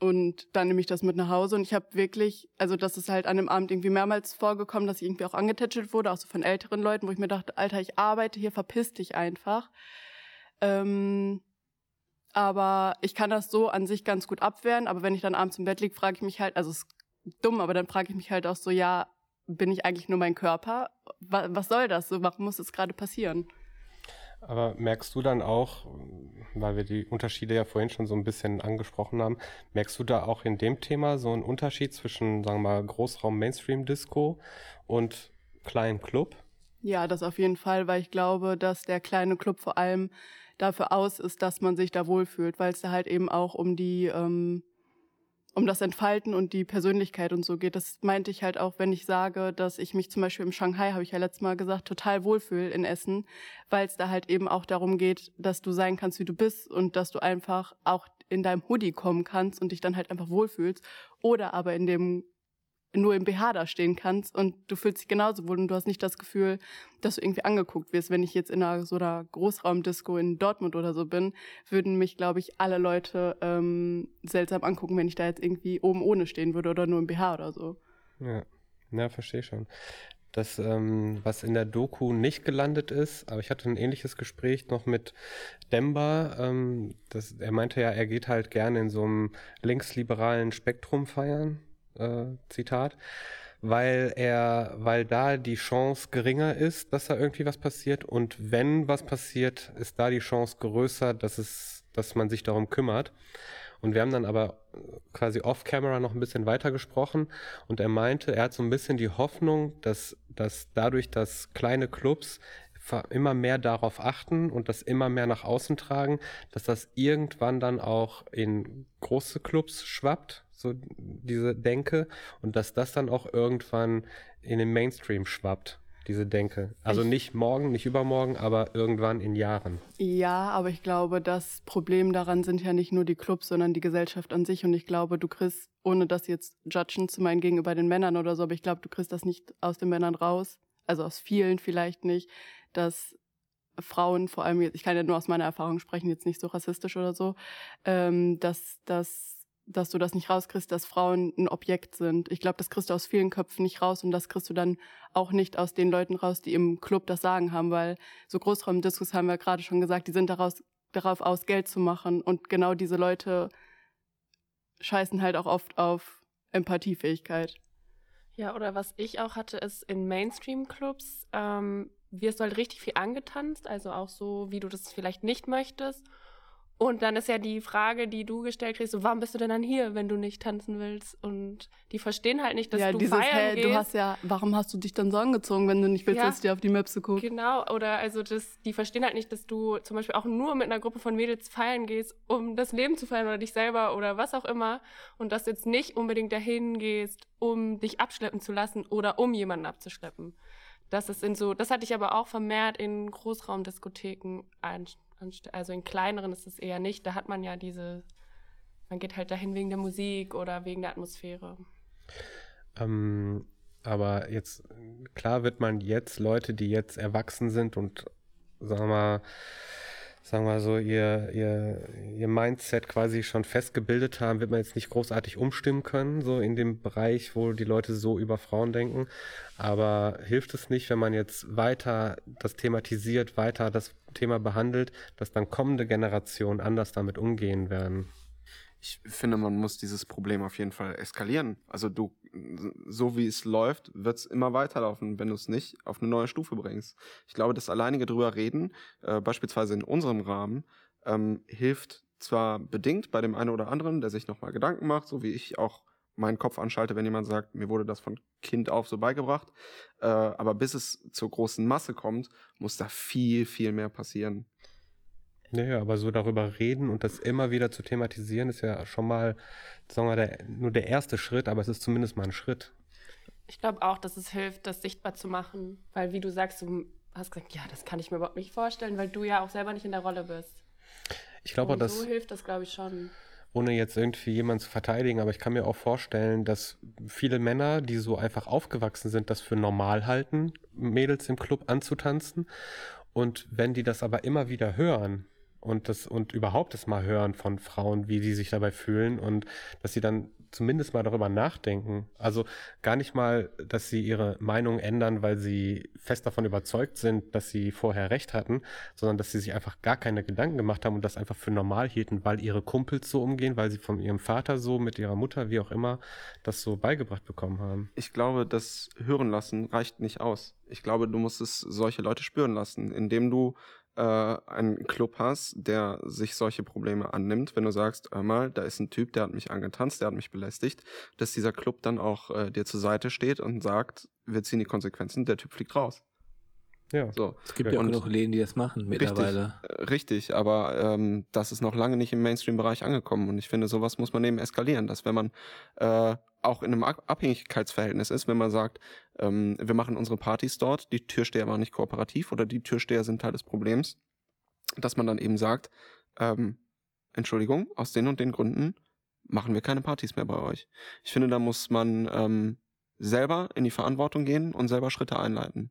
Und dann nehme ich das mit nach Hause und ich habe wirklich, also das ist halt an dem Abend irgendwie mehrmals vorgekommen, dass ich irgendwie auch angetätschelt wurde, auch so von älteren Leuten, wo ich mir dachte, Alter, ich arbeite hier, verpiss dich einfach. Ähm, aber ich kann das so an sich ganz gut abwehren, aber wenn ich dann abends im Bett liege, frage ich mich halt, also es ist dumm, aber dann frage ich mich halt auch so, ja, bin ich eigentlich nur mein Körper? Was, was soll das? So, warum muss das gerade passieren? Aber merkst du dann auch, weil wir die Unterschiede ja vorhin schon so ein bisschen angesprochen haben, merkst du da auch in dem Thema so einen Unterschied zwischen, sagen wir mal, Großraum Mainstream Disco und kleinen Club? Ja, das auf jeden Fall, weil ich glaube, dass der kleine Club vor allem dafür aus ist, dass man sich da wohlfühlt, weil es da halt eben auch um die ähm, um das Entfalten und die Persönlichkeit und so geht. Das meinte ich halt auch, wenn ich sage, dass ich mich zum Beispiel im Shanghai, habe ich ja letztes Mal gesagt, total wohlfühle in Essen, weil es da halt eben auch darum geht, dass du sein kannst, wie du bist und dass du einfach auch in deinem Hoodie kommen kannst und dich dann halt einfach wohlfühlst. Oder aber in dem nur im BH da stehen kannst und du fühlst dich genauso wohl und du hast nicht das Gefühl, dass du irgendwie angeguckt wirst. Wenn ich jetzt in einer so einer Großraumdisco in Dortmund oder so bin, würden mich, glaube ich, alle Leute ähm, seltsam angucken, wenn ich da jetzt irgendwie oben ohne stehen würde oder nur im BH oder so. Ja, ja verstehe schon. Das, ähm, was in der Doku nicht gelandet ist, aber ich hatte ein ähnliches Gespräch noch mit Demba. Ähm, das, er meinte ja, er geht halt gerne in so einem linksliberalen Spektrum feiern äh, Zitat, weil er, weil da die Chance geringer ist, dass da irgendwie was passiert und wenn was passiert, ist da die Chance größer, dass es, dass man sich darum kümmert. Und wir haben dann aber quasi off-camera noch ein bisschen weiter gesprochen und er meinte, er hat so ein bisschen die Hoffnung, dass, dass dadurch, dass kleine Clubs immer mehr darauf achten und das immer mehr nach außen tragen, dass das irgendwann dann auch in große Clubs schwappt, so diese Denke, und dass das dann auch irgendwann in den Mainstream schwappt, diese Denke. Also ich, nicht morgen, nicht übermorgen, aber irgendwann in Jahren. Ja, aber ich glaube, das Problem daran sind ja nicht nur die Clubs, sondern die Gesellschaft an sich. Und ich glaube, du kriegst, ohne das jetzt judgen zu meinen gegenüber den Männern oder so, aber ich glaube, du kriegst das nicht aus den Männern raus. Also aus vielen vielleicht nicht, dass Frauen, vor allem jetzt, ich kann ja nur aus meiner Erfahrung sprechen, jetzt nicht so rassistisch oder so, ähm, dass, dass, dass du das nicht rauskriegst, dass Frauen ein Objekt sind. Ich glaube, das kriegst du aus vielen Köpfen nicht raus und das kriegst du dann auch nicht aus den Leuten raus, die im Club das Sagen haben, weil so Großraumdiskus haben wir gerade schon gesagt, die sind daraus, darauf aus, Geld zu machen und genau diese Leute scheißen halt auch oft auf Empathiefähigkeit. Ja, oder was ich auch hatte, ist in Mainstream-Clubs ähm, wirst du halt richtig viel angetanzt, also auch so, wie du das vielleicht nicht möchtest. Und dann ist ja die Frage, die du gestellt kriegst, so, warum bist du denn dann hier, wenn du nicht tanzen willst? Und die verstehen halt nicht, dass ja, du dieses, feiern hey, gehst. du hast ja, warum hast du dich dann so angezogen, wenn du nicht willst, ja, dass dir auf die Möpse guckt? Genau, oder also das, die verstehen halt nicht, dass du zum Beispiel auch nur mit einer Gruppe von Mädels feiern gehst, um das Leben zu feiern oder dich selber oder was auch immer. Und dass du jetzt nicht unbedingt dahin gehst, um dich abschleppen zu lassen oder um jemanden abzuschleppen. Das ist in so, das hatte ich aber auch vermehrt in Großraumdiskotheken, also in kleineren ist es eher nicht. Da hat man ja diese, man geht halt dahin wegen der Musik oder wegen der Atmosphäre. Ähm, aber jetzt, klar wird man jetzt Leute, die jetzt erwachsen sind und sagen wir mal, sagen wir so, ihr, ihr, ihr Mindset quasi schon festgebildet haben, wird man jetzt nicht großartig umstimmen können, so in dem Bereich, wo die Leute so über Frauen denken. Aber hilft es nicht, wenn man jetzt weiter das thematisiert, weiter das Thema behandelt, dass dann kommende Generationen anders damit umgehen werden? Ich finde, man muss dieses Problem auf jeden Fall eskalieren. Also du, so wie es läuft, wird es immer weiterlaufen, wenn du es nicht auf eine neue Stufe bringst. Ich glaube, das alleinige drüber reden, äh, beispielsweise in unserem Rahmen, ähm, hilft zwar bedingt bei dem einen oder anderen, der sich nochmal Gedanken macht, so wie ich auch meinen Kopf anschalte, wenn jemand sagt, mir wurde das von Kind auf so beigebracht. Äh, aber bis es zur großen Masse kommt, muss da viel, viel mehr passieren. Naja, aber so darüber reden und das immer wieder zu thematisieren, ist ja schon mal, sagen wir, der, nur der erste Schritt, aber es ist zumindest mal ein Schritt. Ich glaube auch, dass es hilft, das sichtbar zu machen, weil wie du sagst, du hast gesagt, ja, das kann ich mir überhaupt nicht vorstellen, weil du ja auch selber nicht in der Rolle bist. Ich glaube, dass so hilft das, glaube ich, schon. Ohne jetzt irgendwie jemanden zu verteidigen, aber ich kann mir auch vorstellen, dass viele Männer, die so einfach aufgewachsen sind, das für normal halten, Mädels im Club anzutanzen. Und wenn die das aber immer wieder hören, und das und überhaupt das mal hören von Frauen, wie die sich dabei fühlen und dass sie dann zumindest mal darüber nachdenken. Also gar nicht mal, dass sie ihre Meinung ändern, weil sie fest davon überzeugt sind, dass sie vorher recht hatten, sondern dass sie sich einfach gar keine Gedanken gemacht haben und das einfach für normal hielten, weil ihre Kumpels so umgehen, weil sie von ihrem Vater so, mit ihrer Mutter, wie auch immer, das so beigebracht bekommen haben. Ich glaube, das Hören lassen reicht nicht aus. Ich glaube, du musst es solche Leute spüren lassen, indem du äh, einen Club hast, der sich solche Probleme annimmt, wenn du sagst, hör mal, da ist ein Typ, der hat mich angetanzt, der hat mich belästigt, dass dieser Club dann auch äh, dir zur Seite steht und sagt, wir ziehen die Konsequenzen, der Typ fliegt raus. Ja. So. Es gibt ja auch genug Läden, die das machen mittlerweile. Richtig, äh, richtig aber ähm, das ist noch lange nicht im Mainstream-Bereich angekommen. Und ich finde, sowas muss man eben eskalieren, dass wenn man äh, auch in einem Ab- Abhängigkeitsverhältnis ist, wenn man sagt, ähm, wir machen unsere Partys dort, die Türsteher waren nicht kooperativ oder die Türsteher sind Teil des Problems, dass man dann eben sagt, ähm, Entschuldigung, aus den und den Gründen machen wir keine Partys mehr bei euch. Ich finde, da muss man ähm, selber in die Verantwortung gehen und selber Schritte einleiten.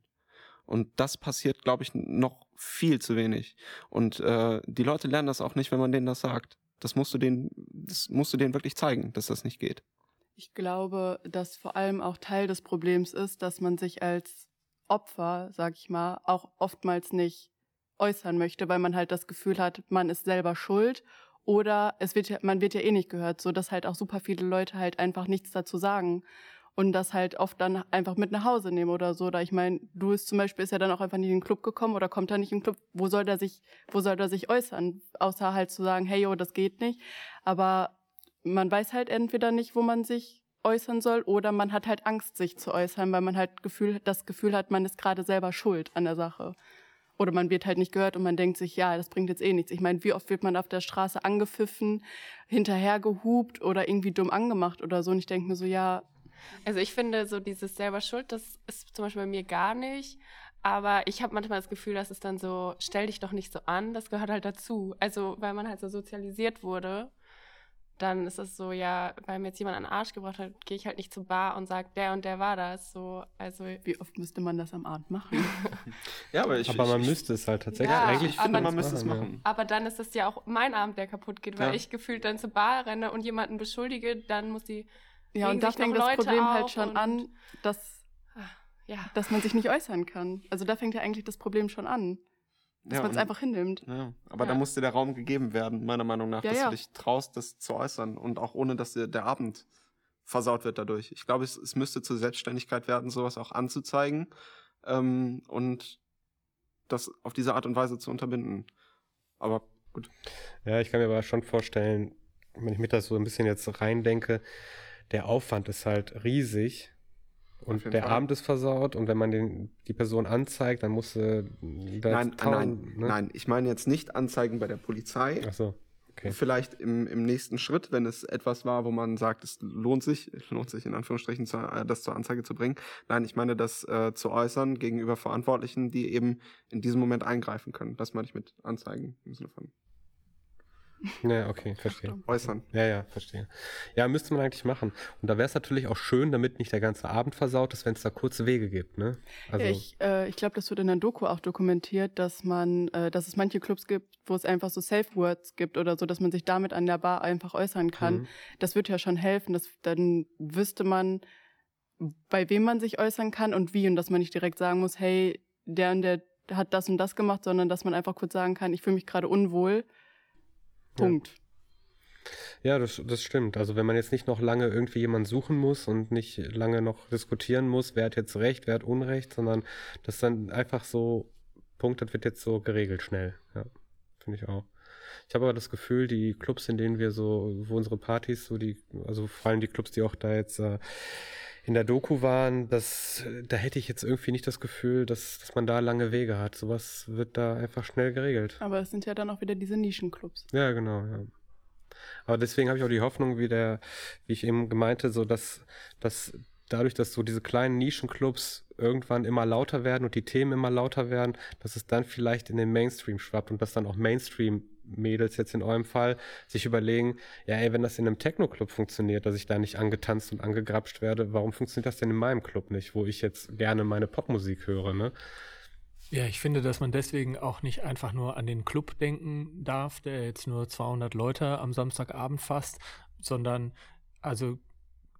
Und das passiert, glaube ich, noch viel zu wenig. Und äh, die Leute lernen das auch nicht, wenn man denen das sagt. Das musst du denen, das musst du denen wirklich zeigen, dass das nicht geht. Ich glaube, dass vor allem auch Teil des Problems ist, dass man sich als Opfer, sag ich mal, auch oftmals nicht äußern möchte, weil man halt das Gefühl hat, man ist selber schuld oder es wird ja, man wird ja eh nicht gehört, so dass halt auch super viele Leute halt einfach nichts dazu sagen und das halt oft dann einfach mit nach Hause nehmen oder so. Da ich meine, du ist zum Beispiel ist ja dann auch einfach nicht in den Club gekommen oder kommt da nicht in den Club. Wo soll der sich, wo soll der sich äußern, außer halt zu sagen, hey yo, das geht nicht. Aber man weiß halt entweder nicht, wo man sich äußern soll, oder man hat halt Angst, sich zu äußern, weil man halt Gefühl, das Gefühl hat, man ist gerade selber schuld an der Sache. Oder man wird halt nicht gehört und man denkt sich, ja, das bringt jetzt eh nichts. Ich meine, wie oft wird man auf der Straße angepfiffen, hinterhergehupt oder irgendwie dumm angemacht oder so. Und ich denke mir so, ja, Also ich finde, so dieses selber Schuld, das ist zum Beispiel bei mir gar nicht. Aber ich habe manchmal das Gefühl, dass es dann so, stell dich doch nicht so an, das gehört halt dazu. Also, weil man halt so sozialisiert wurde, dann ist es so, ja, weil mir jetzt jemand an den Arsch gebracht hat, gehe ich halt nicht zur Bar und sage, der und der war das. So, also wie oft müsste man das am Abend machen? Ja, aber ich, Aber ich, man ich, müsste es halt tatsächlich. Ja, eigentlich ich finde, aber- man müsste es ja. machen. Aber dann ist es ja auch mein Abend, der kaputt geht, weil Ja. ich gefühlt dann zur Bar renne und jemanden beschuldige, dann muss die, Ja, und da fängt das Leute Problem halt schon an, dass, ja. dass man sich nicht äußern kann. Also da fängt ja eigentlich das Problem schon an, dass Ja, man es einfach hinnimmt. Ja, aber da Ja. muss dir der Raum gegeben werden, meiner Meinung nach, Ja, dass ja. du dich traust, das zu äußern und auch ohne, dass dir der Abend versaut wird dadurch. Ich glaube, es, es müsste zur Selbstständigkeit werden, sowas auch anzuzeigen ähm, und das auf diese Art und Weise zu unterbinden. Aber gut. Ja, ich kann mir aber schon vorstellen, wenn ich mir das so ein bisschen jetzt reindenke, der Aufwand ist halt riesig und der Fall. Abend ist versaut und wenn man den, die Person anzeigt, dann muss sie da Nein, jetzt nein, ne? nein, ich meine jetzt nicht Anzeigen bei der Polizei. Ach so, okay. Vielleicht im, im nächsten Schritt, wenn es etwas war, wo man sagt, es lohnt sich, lohnt sich in Anführungsstrichen, zu, äh, das zur Anzeige zu bringen. Nein, ich meine, das äh, zu äußern gegenüber Verantwortlichen, die eben in diesem Moment eingreifen können. Das meine ich mit Anzeigen im Sinne von Ja, okay, verstehe. äußern. Ja, ja, verstehe. Ja, müsste man eigentlich machen. Und da wäre es natürlich auch schön, damit nicht der ganze Abend versaut ist, wenn es da kurze Wege gibt, ne? Also, Ja, ich äh, ich glaube, das wird in der Doku auch dokumentiert, dass man, äh, dass es manche Clubs gibt, wo es einfach so Safe Words gibt oder so, dass man sich damit an der Bar einfach äußern kann. Mhm. Das wird ja schon helfen. Das, dann wüsste man, bei wem man sich äußern kann und wie und dass man nicht direkt sagen muss, hey, der und der hat das und das gemacht, sondern dass man einfach kurz sagen kann, ich fühle mich gerade unwohl. Punkt. Ja, das, das stimmt. Also wenn man jetzt nicht noch lange irgendwie jemanden suchen muss und nicht lange noch diskutieren muss, wer hat jetzt Recht, wer hat Unrecht, sondern das dann einfach so, Punkt, das wird jetzt so geregelt schnell. Ja, finde ich auch. Ich habe aber das Gefühl, die Clubs, in denen wir so, wo unsere Partys, so die, also vor allem die Clubs, die auch da jetzt äh, in der Doku waren, das, da hätte ich jetzt irgendwie nicht das Gefühl, dass, dass man da lange Wege hat. Sowas wird da einfach schnell geregelt. Aber es sind ja dann auch wieder diese Nischenclubs. Ja, genau, ja. Aber deswegen habe ich auch die Hoffnung, wie der, wie ich eben gemeinte, so dass, dass dadurch, dass so diese kleinen Nischenclubs irgendwann immer lauter werden und die Themen immer lauter werden, dass es dann vielleicht in den Mainstream schwappt und dass dann auch Mainstream-Mädels jetzt in eurem Fall sich überlegen, ja, ey, wenn das in einem Techno-Club funktioniert, dass ich da nicht angetanzt und angegrapscht werde, warum funktioniert das denn in meinem Club nicht, wo ich jetzt gerne meine Popmusik höre, ne? Ja, ich finde, dass man deswegen auch nicht einfach nur an den Club denken darf, der jetzt nur 200 Leute am Samstagabend fasst, sondern also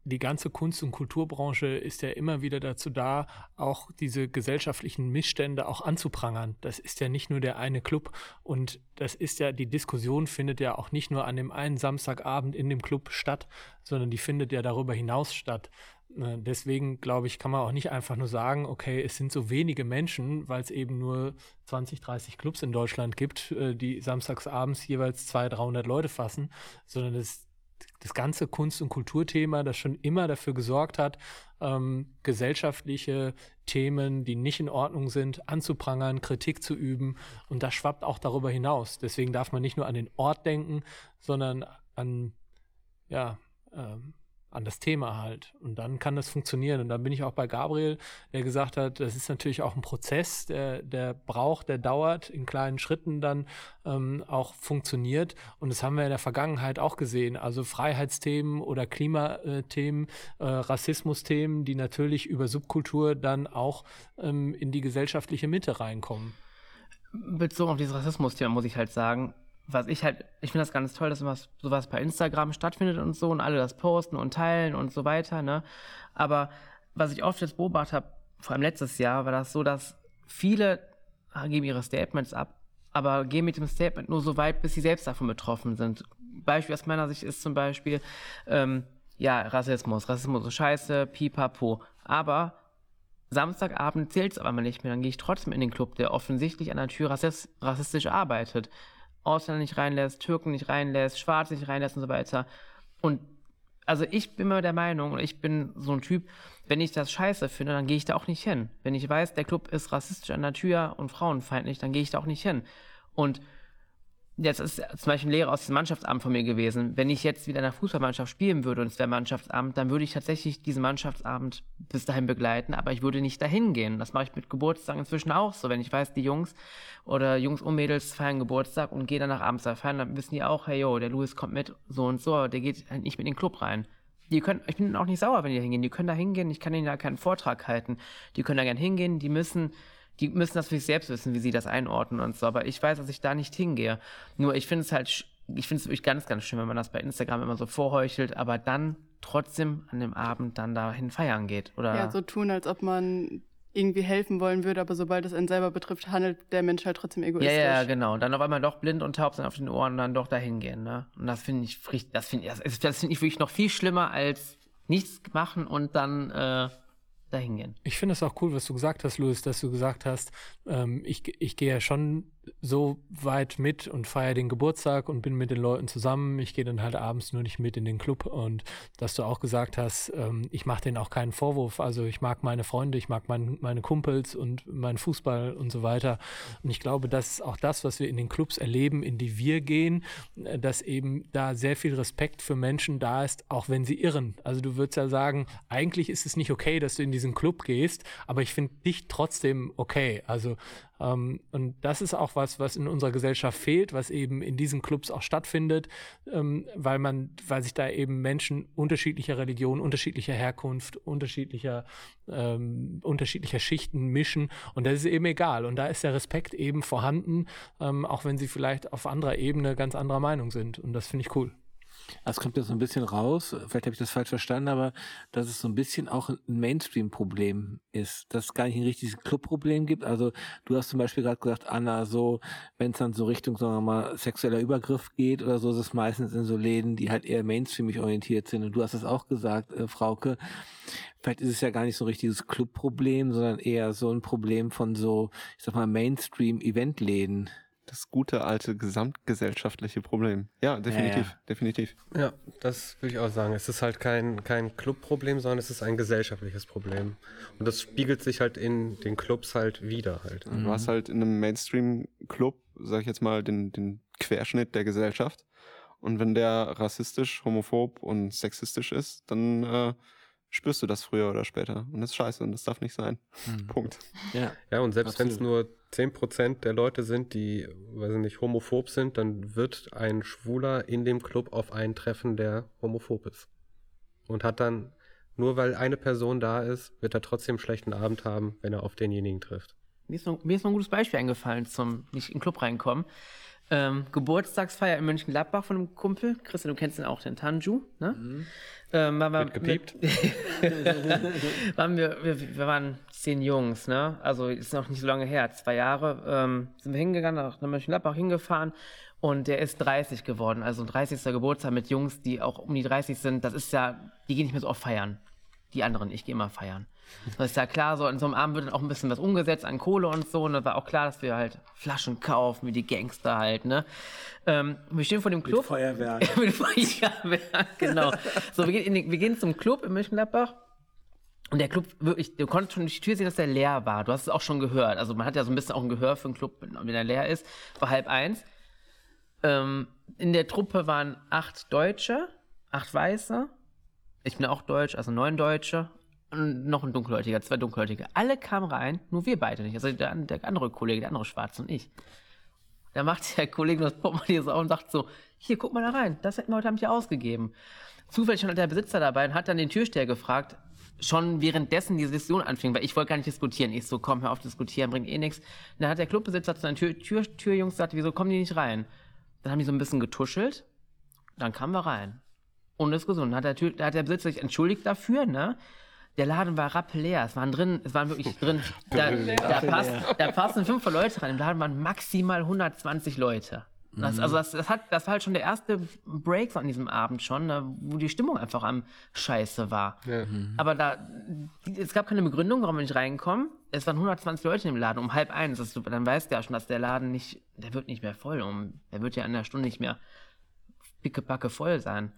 die ganze Kunst- und Kulturbranche ist ja immer wieder dazu da, auch diese gesellschaftlichen Missstände auch anzuprangern. Das ist ja nicht nur der eine Club und das ist ja, die Diskussion findet ja auch nicht nur an dem einen Samstagabend in dem Club statt, sondern die findet ja darüber hinaus statt. Äh, deswegen glaube ich, kann man auch nicht einfach nur sagen, okay, es sind so wenige Menschen, weil es eben nur 20, 30 Clubs in Deutschland gibt, äh, die samstagsabends jeweils 200, 300 Leute fassen, sondern es das ganze Kunst- und Kulturthema, das schon immer dafür gesorgt hat, ähm, gesellschaftliche Themen, die nicht in Ordnung sind, anzuprangern, Kritik zu üben. Und das schwappt auch darüber hinaus. Deswegen darf man nicht nur an den Ort denken, sondern an, ja, ähm, an das Thema halt. Und dann kann das funktionieren. Und dann bin ich auch bei Gabriel, der gesagt hat, das ist natürlich auch ein Prozess, der, der braucht, der dauert, in kleinen Schritten dann ähm, auch funktioniert. Und das haben wir in der Vergangenheit auch gesehen. Also Freiheitsthemen oder Klimathemen, äh, Rassismusthemen, die natürlich über Subkultur dann auch ähm, in die gesellschaftliche Mitte reinkommen. Bezogen auf dieses Rassismus-Thema muss ich halt sagen, was ich halt, ich finde das ganz toll, dass sowas, sowas bei Instagram stattfindet und so und alle das posten und teilen und so weiter, ne? Aber was ich oft jetzt beobachtet habe, vor allem letztes Jahr, war das so, dass viele geben ihre Statements ab, aber gehen mit dem Statement nur so weit, bis sie selbst davon betroffen sind. Beispiel aus meiner Sicht ist zum Beispiel, ähm, ja, Rassismus. Rassismus ist scheiße, pipapo. Aber Samstagabend zählt es aber nicht mehr. Dann gehe ich trotzdem in den Club, der offensichtlich an der Tür rassistisch arbeitet. Ausländer nicht reinlässt, Türken nicht reinlässt, Schwarze nicht reinlässt und so weiter. Und also ich bin immer der Meinung, und ich bin so ein Typ, wenn ich das scheiße finde, dann gehe ich da auch nicht hin. Wenn ich weiß, der Club ist rassistisch an der Tür und frauenfeindlich, dann gehe ich da auch nicht hin. Und Jetzt ist zum Beispiel ein Lehrer aus dem Mannschaftsamt von mir gewesen. Wenn ich jetzt wieder in einer Fußballmannschaft spielen würde und es wäre Mannschaftsamt, dann würde ich tatsächlich diesen Mannschaftsabend bis dahin begleiten, aber ich würde nicht dahin gehen. Das mache ich mit Geburtstagen inzwischen auch so. Wenn ich weiß, die Jungs oder Jungs und Mädels feiern Geburtstag und gehen danach abends da feiern, dann wissen die auch, hey yo, der Louis kommt mit, so und so, aber der geht halt nicht mit in den Club rein. Die können, ich bin auch nicht sauer, wenn die da hingehen. Die können da hingehen, ich kann ihnen da keinen Vortrag halten. Die können da gern hingehen, die müssen die müssen das für sich selbst wissen, wie sie das einordnen und so. Aber ich weiß, dass ich da nicht hingehe. Nur ich finde es halt, ich finde es wirklich ganz, ganz schön, wenn man das bei Instagram immer so vorheuchelt, aber dann trotzdem an dem Abend dann dahin feiern geht. Oder ja, so tun, als ob man irgendwie helfen wollen würde, aber sobald es einen selber betrifft, handelt der Mensch halt trotzdem egoistisch. Ja, ja, genau. Dann auf einmal doch blind und taub sind auf den Ohren und dann doch dahin gehen, ne? Und das finde ich, das finde ich, das finde ich wirklich noch viel schlimmer als nichts machen und dann äh, dahin gehen. Ich finde es auch cool, was du gesagt hast, Louis, dass du gesagt hast, ähm, ich, ich gehe ja schon so weit mit und feiere den Geburtstag und bin mit den Leuten zusammen. Ich gehe dann halt abends nur nicht mit in den Club und dass du auch gesagt hast, ähm, ich mache denen auch keinen Vorwurf. Also ich mag meine Freunde, ich mag mein, meine Kumpels und meinen Fußball und so weiter. Und ich glaube, das ist auch das, was wir in den Clubs erleben, in die wir gehen, äh, dass eben da sehr viel Respekt für Menschen da ist, auch wenn sie irren. Also du würdest ja sagen, eigentlich ist es nicht okay, dass du in diesen Club gehst, aber ich finde dich trotzdem okay. Also ähm, und das ist auch was, was in unserer Gesellschaft fehlt, was eben in diesen Clubs auch stattfindet, ähm, weil man, weil sich da eben Menschen unterschiedlicher Religion, unterschiedlicher Herkunft, unterschiedlicher, ähm, unterschiedlicher Schichten mischen. Und das ist eben egal. Und da ist der Respekt eben vorhanden, ähm, auch wenn sie vielleicht auf anderer Ebene ganz anderer Meinung sind. Und das finde ich cool. Es kommt ja so ein bisschen raus, vielleicht habe ich das falsch verstanden, aber dass es so ein bisschen auch ein Mainstream-Problem ist, dass es gar nicht ein richtiges Club-Problem gibt. Also du hast zum Beispiel gerade gesagt, Anna, so, wenn es dann so Richtung, sagen wir mal, sexueller Übergriff geht oder so, ist es meistens in so Läden, die halt eher mainstreamig orientiert sind. Und du hast es auch gesagt, äh, Frauke, vielleicht ist es ja gar nicht so ein richtiges Club-Problem, sondern eher so ein Problem von so, ich sag mal, Mainstream-Eventläden das gute alte gesamtgesellschaftliche Problem. Ja, definitiv, ja, ja. definitiv. Ja, das würde ich auch sagen. Es ist halt kein, kein Clubproblem, sondern es ist ein gesellschaftliches Problem. Und das spiegelt sich halt in den Clubs halt wieder halt. Du hast halt in einem Mainstream-Club, sag ich jetzt mal, den, den Querschnitt der Gesellschaft. Und wenn der rassistisch, homophob und sexistisch ist, dann äh, spürst du das früher oder später. Und das ist scheiße und das darf nicht sein. Mhm. Punkt. Ja, ja und selbst wenn es nur 10% der Leute sind, die, weiß ich nicht, homophob sind, dann wird ein Schwuler in dem Club auf einen treffen, der homophob ist. Und hat dann, nur weil eine Person da ist, wird er trotzdem einen schlechten Abend haben, wenn er auf denjenigen trifft. Mir ist, noch, mir ist noch ein gutes Beispiel eingefallen zum nicht in den Club reinkommen. Ähm, Geburtstagsfeier in Mönchengladbach von einem Kumpel. Christian, du kennst den auch, den Tanju, ne? Ähm, waren wir, Wird gepiept? waren wir, wir, wir waren zehn Jungs, ne? Also ist noch nicht so lange her, zwei Jahre. Ähm, sind wir hingegangen, nach Mönchengladbach hingefahren und der ist 30 geworden. Also ein 30. Geburtstag mit Jungs, die auch um die 30 sind. Das ist ja, die gehen nicht mehr so oft feiern. Die anderen, ich gehe immer feiern. Das ist ja klar, so in so einem Abend wird dann auch ein bisschen was umgesetzt an Kohle und so. Und da war auch klar, dass wir halt Flaschen kaufen, wie die Gangster halt, ne? Ähm, wir stehen vor dem Club. Feuerwerk. mit Feuerwerk, genau. So, wir gehen, den, wir gehen zum Club in Mönchengladbach. Und der Club, wirklich, du konntest schon durch die Tür sehen, dass der leer war. Du hast es auch schon gehört. Also man hat ja so ein bisschen auch ein Gehör für einen Club, wenn er leer ist. War halb eins. Ähm, in der Truppe waren acht Deutsche, acht Weiße. Ich bin auch Deutsch, also neun Deutsche. Und noch ein Dunkelhäutiger, zwei Dunkelhäutige. Alle kamen rein, nur wir beide nicht. Also der, der andere Kollege, der andere Schwarze und ich. Da macht der Kollege das Portemonnaie so auf und sagt so, hier, guck mal da rein, das hätten wir heute Abend hier ausgegeben. Zufällig stand der Besitzer dabei und hat dann den Türsteher gefragt, schon währenddessen die Session anfing, weil ich wollte gar nicht diskutieren. Ich so, komm, hör auf diskutieren, bringt eh nichts. Dann hat der Clubbesitzer zu seinen Tür, Tür, Türjungs gesagt, wieso kommen die nicht rein? Dann haben die so ein bisschen getuschelt, dann kamen wir rein. Und Diskussion. Dann hat der, Tür, hat der Besitzer sich entschuldigt dafür, ne? Der Laden war rappelleer. Es waren drin, es waren wirklich drin. Da, da, passt, da passen fünf Leute rein. Im Laden waren maximal 120 Leute. Das, also das, das, hat, das war halt schon der erste Break an diesem Abend schon, ne, wo die Stimmung einfach am Scheiße war. Ja. Aber da, es gab keine Begründung, warum wir nicht reinkommen. Es waren 120 Leute im Laden um halb eins. Das, dann weißt du ja schon, dass der Laden nicht, der wird nicht mehr voll. Um, der wird ja in einer Stunde nicht mehr pickepacke voll sein.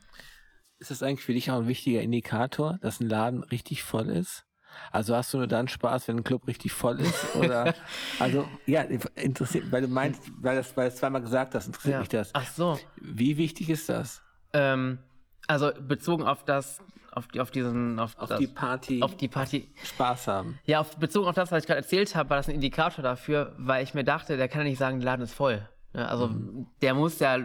Ist das eigentlich für dich auch ein wichtiger Indikator, dass ein Laden richtig voll ist? Also hast du nur dann Spaß, wenn ein Club richtig voll ist? Oder also ja, interessiert, weil du meinst, weil das, weil du es zweimal gesagt hast, interessiert Ja. mich das. Ach so. Wie wichtig ist das? Ähm, also bezogen auf das, auf die, auf diesen, auf, Auf das, die Party auf die Party. Spaß haben. Ja, auf, bezogen auf das, was ich gerade erzählt habe, war das ein Indikator dafür, weil ich mir dachte, der kann ja nicht sagen, der Laden ist voll. Ne, Also der muss ja,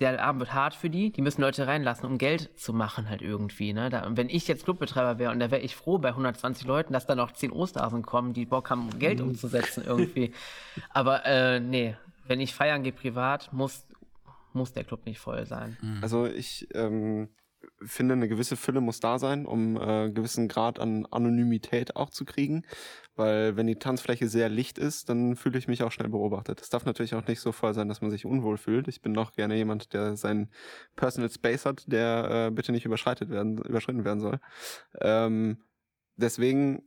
der Abend wird hart für die, die müssen Leute reinlassen, um Geld zu machen halt irgendwie. Ne? Da, und wenn ich jetzt Clubbetreiber wäre und da wäre ich froh bei 120 Leuten, dass da noch 10 Osterhasen kommen, die Bock haben, Geld umzusetzen irgendwie. Aber äh, nee, wenn ich feiern gehe privat, muss, muss der Club nicht voll sein. Also ich ähm, finde, eine gewisse Fülle muss da sein, um äh, einen gewissen Grad an Anonymität auch zu kriegen. Weil wenn die Tanzfläche sehr licht ist, dann fühle ich mich auch schnell beobachtet. Es darf natürlich auch nicht so voll sein, dass man sich unwohl fühlt. Ich bin doch gerne jemand, der seinen Personal Space hat, der äh, bitte nicht überschreitet werden, überschritten werden soll. Ähm, deswegen,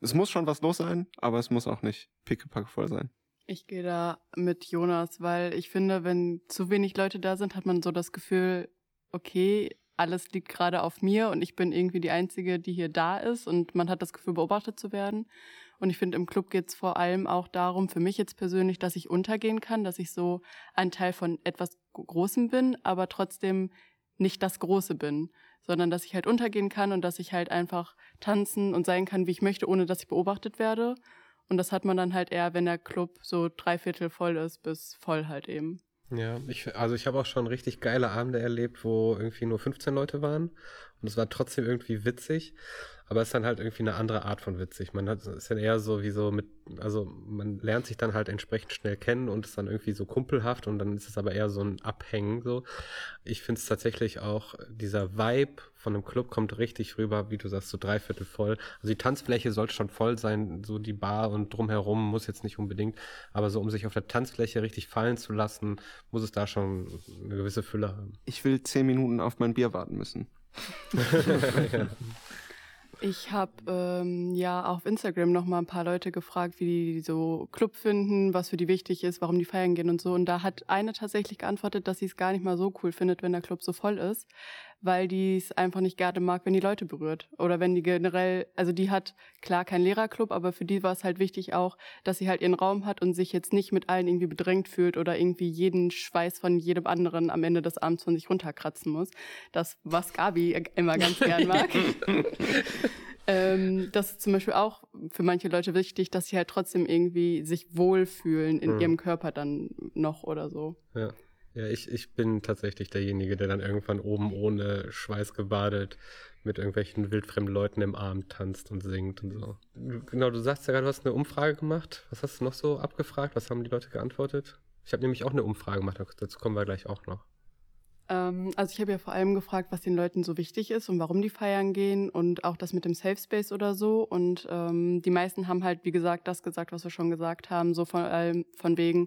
es muss schon was los sein, aber es muss auch nicht pickepack voll sein. Ich gehe da mit Jonas, weil ich finde, wenn zu wenig Leute da sind, hat man so das Gefühl, okay, alles liegt gerade auf mir und ich bin irgendwie die Einzige, die hier da ist und man hat das Gefühl, beobachtet zu werden. Und ich finde, im Club geht es vor allem auch darum, für mich jetzt persönlich, dass ich untergehen kann, dass ich so ein Teil von etwas Großem bin, aber trotzdem nicht das Große bin, sondern dass ich halt untergehen kann und dass ich halt einfach tanzen und sein kann, wie ich möchte, ohne dass ich beobachtet werde. Und das hat man dann halt eher, wenn der Club so dreiviertel voll ist, bis voll halt eben. Ja, ich, also ich habe auch schon richtig geile Abende erlebt, wo irgendwie nur 15 Leute waren und es war trotzdem irgendwie witzig, aber es ist dann halt irgendwie eine andere Art von witzig. Man hat, ist dann eher so wie so mit, also man lernt sich dann halt entsprechend schnell kennen und ist dann irgendwie so kumpelhaft und dann ist es aber eher so ein Abhängen so. Ich finde es tatsächlich auch, dieser Vibe von einem Club kommt richtig rüber, wie du sagst, so dreiviertel voll. Also die Tanzfläche sollte schon voll sein, so die Bar und drumherum muss jetzt nicht unbedingt, aber so um sich auf der Tanzfläche richtig fallen zu lassen, muss es da schon eine gewisse Fülle haben. Ich will zehn Minuten auf mein Bier warten müssen. Ich habe ähm, ja auf Instagram noch mal ein paar Leute gefragt, wie die so Club finden, was für die wichtig ist, warum die feiern gehen und so. Und da hat eine tatsächlich geantwortet, dass sie es gar nicht mal so cool findet, wenn der Club so voll ist, weil die es einfach nicht gerne mag, wenn die Leute berührt. Oder wenn die generell, also die hat klar keinen Lehrerclub, aber für die war es halt wichtig auch, dass sie halt ihren Raum hat und sich jetzt nicht mit allen irgendwie bedrängt fühlt oder irgendwie jeden Schweiß von jedem anderen am Ende des Abends von sich runterkratzen muss. Das, was Gabi immer ganz gern mag. ähm, das ist zum Beispiel auch für manche Leute wichtig, dass sie halt trotzdem irgendwie sich wohlfühlen in Mhm. ihrem Körper dann noch oder so. Ja. Ja, ich, ich bin tatsächlich derjenige, der dann irgendwann oben ohne Schweiß gebadet mit irgendwelchen wildfremden Leuten im Arm tanzt und singt und so. Genau, du sagst ja gerade, du hast eine Umfrage gemacht. Was hast du noch so abgefragt? Was haben die Leute geantwortet? Ich habe nämlich auch eine Umfrage gemacht, dazu kommen wir gleich auch noch. Ähm, also ich habe ja vor allem gefragt, was den Leuten so wichtig ist und warum die feiern gehen und auch das mit dem Safe Space oder so. Und ähm, die meisten haben halt, wie gesagt, das gesagt, was wir schon gesagt haben, so von allem, von wegen,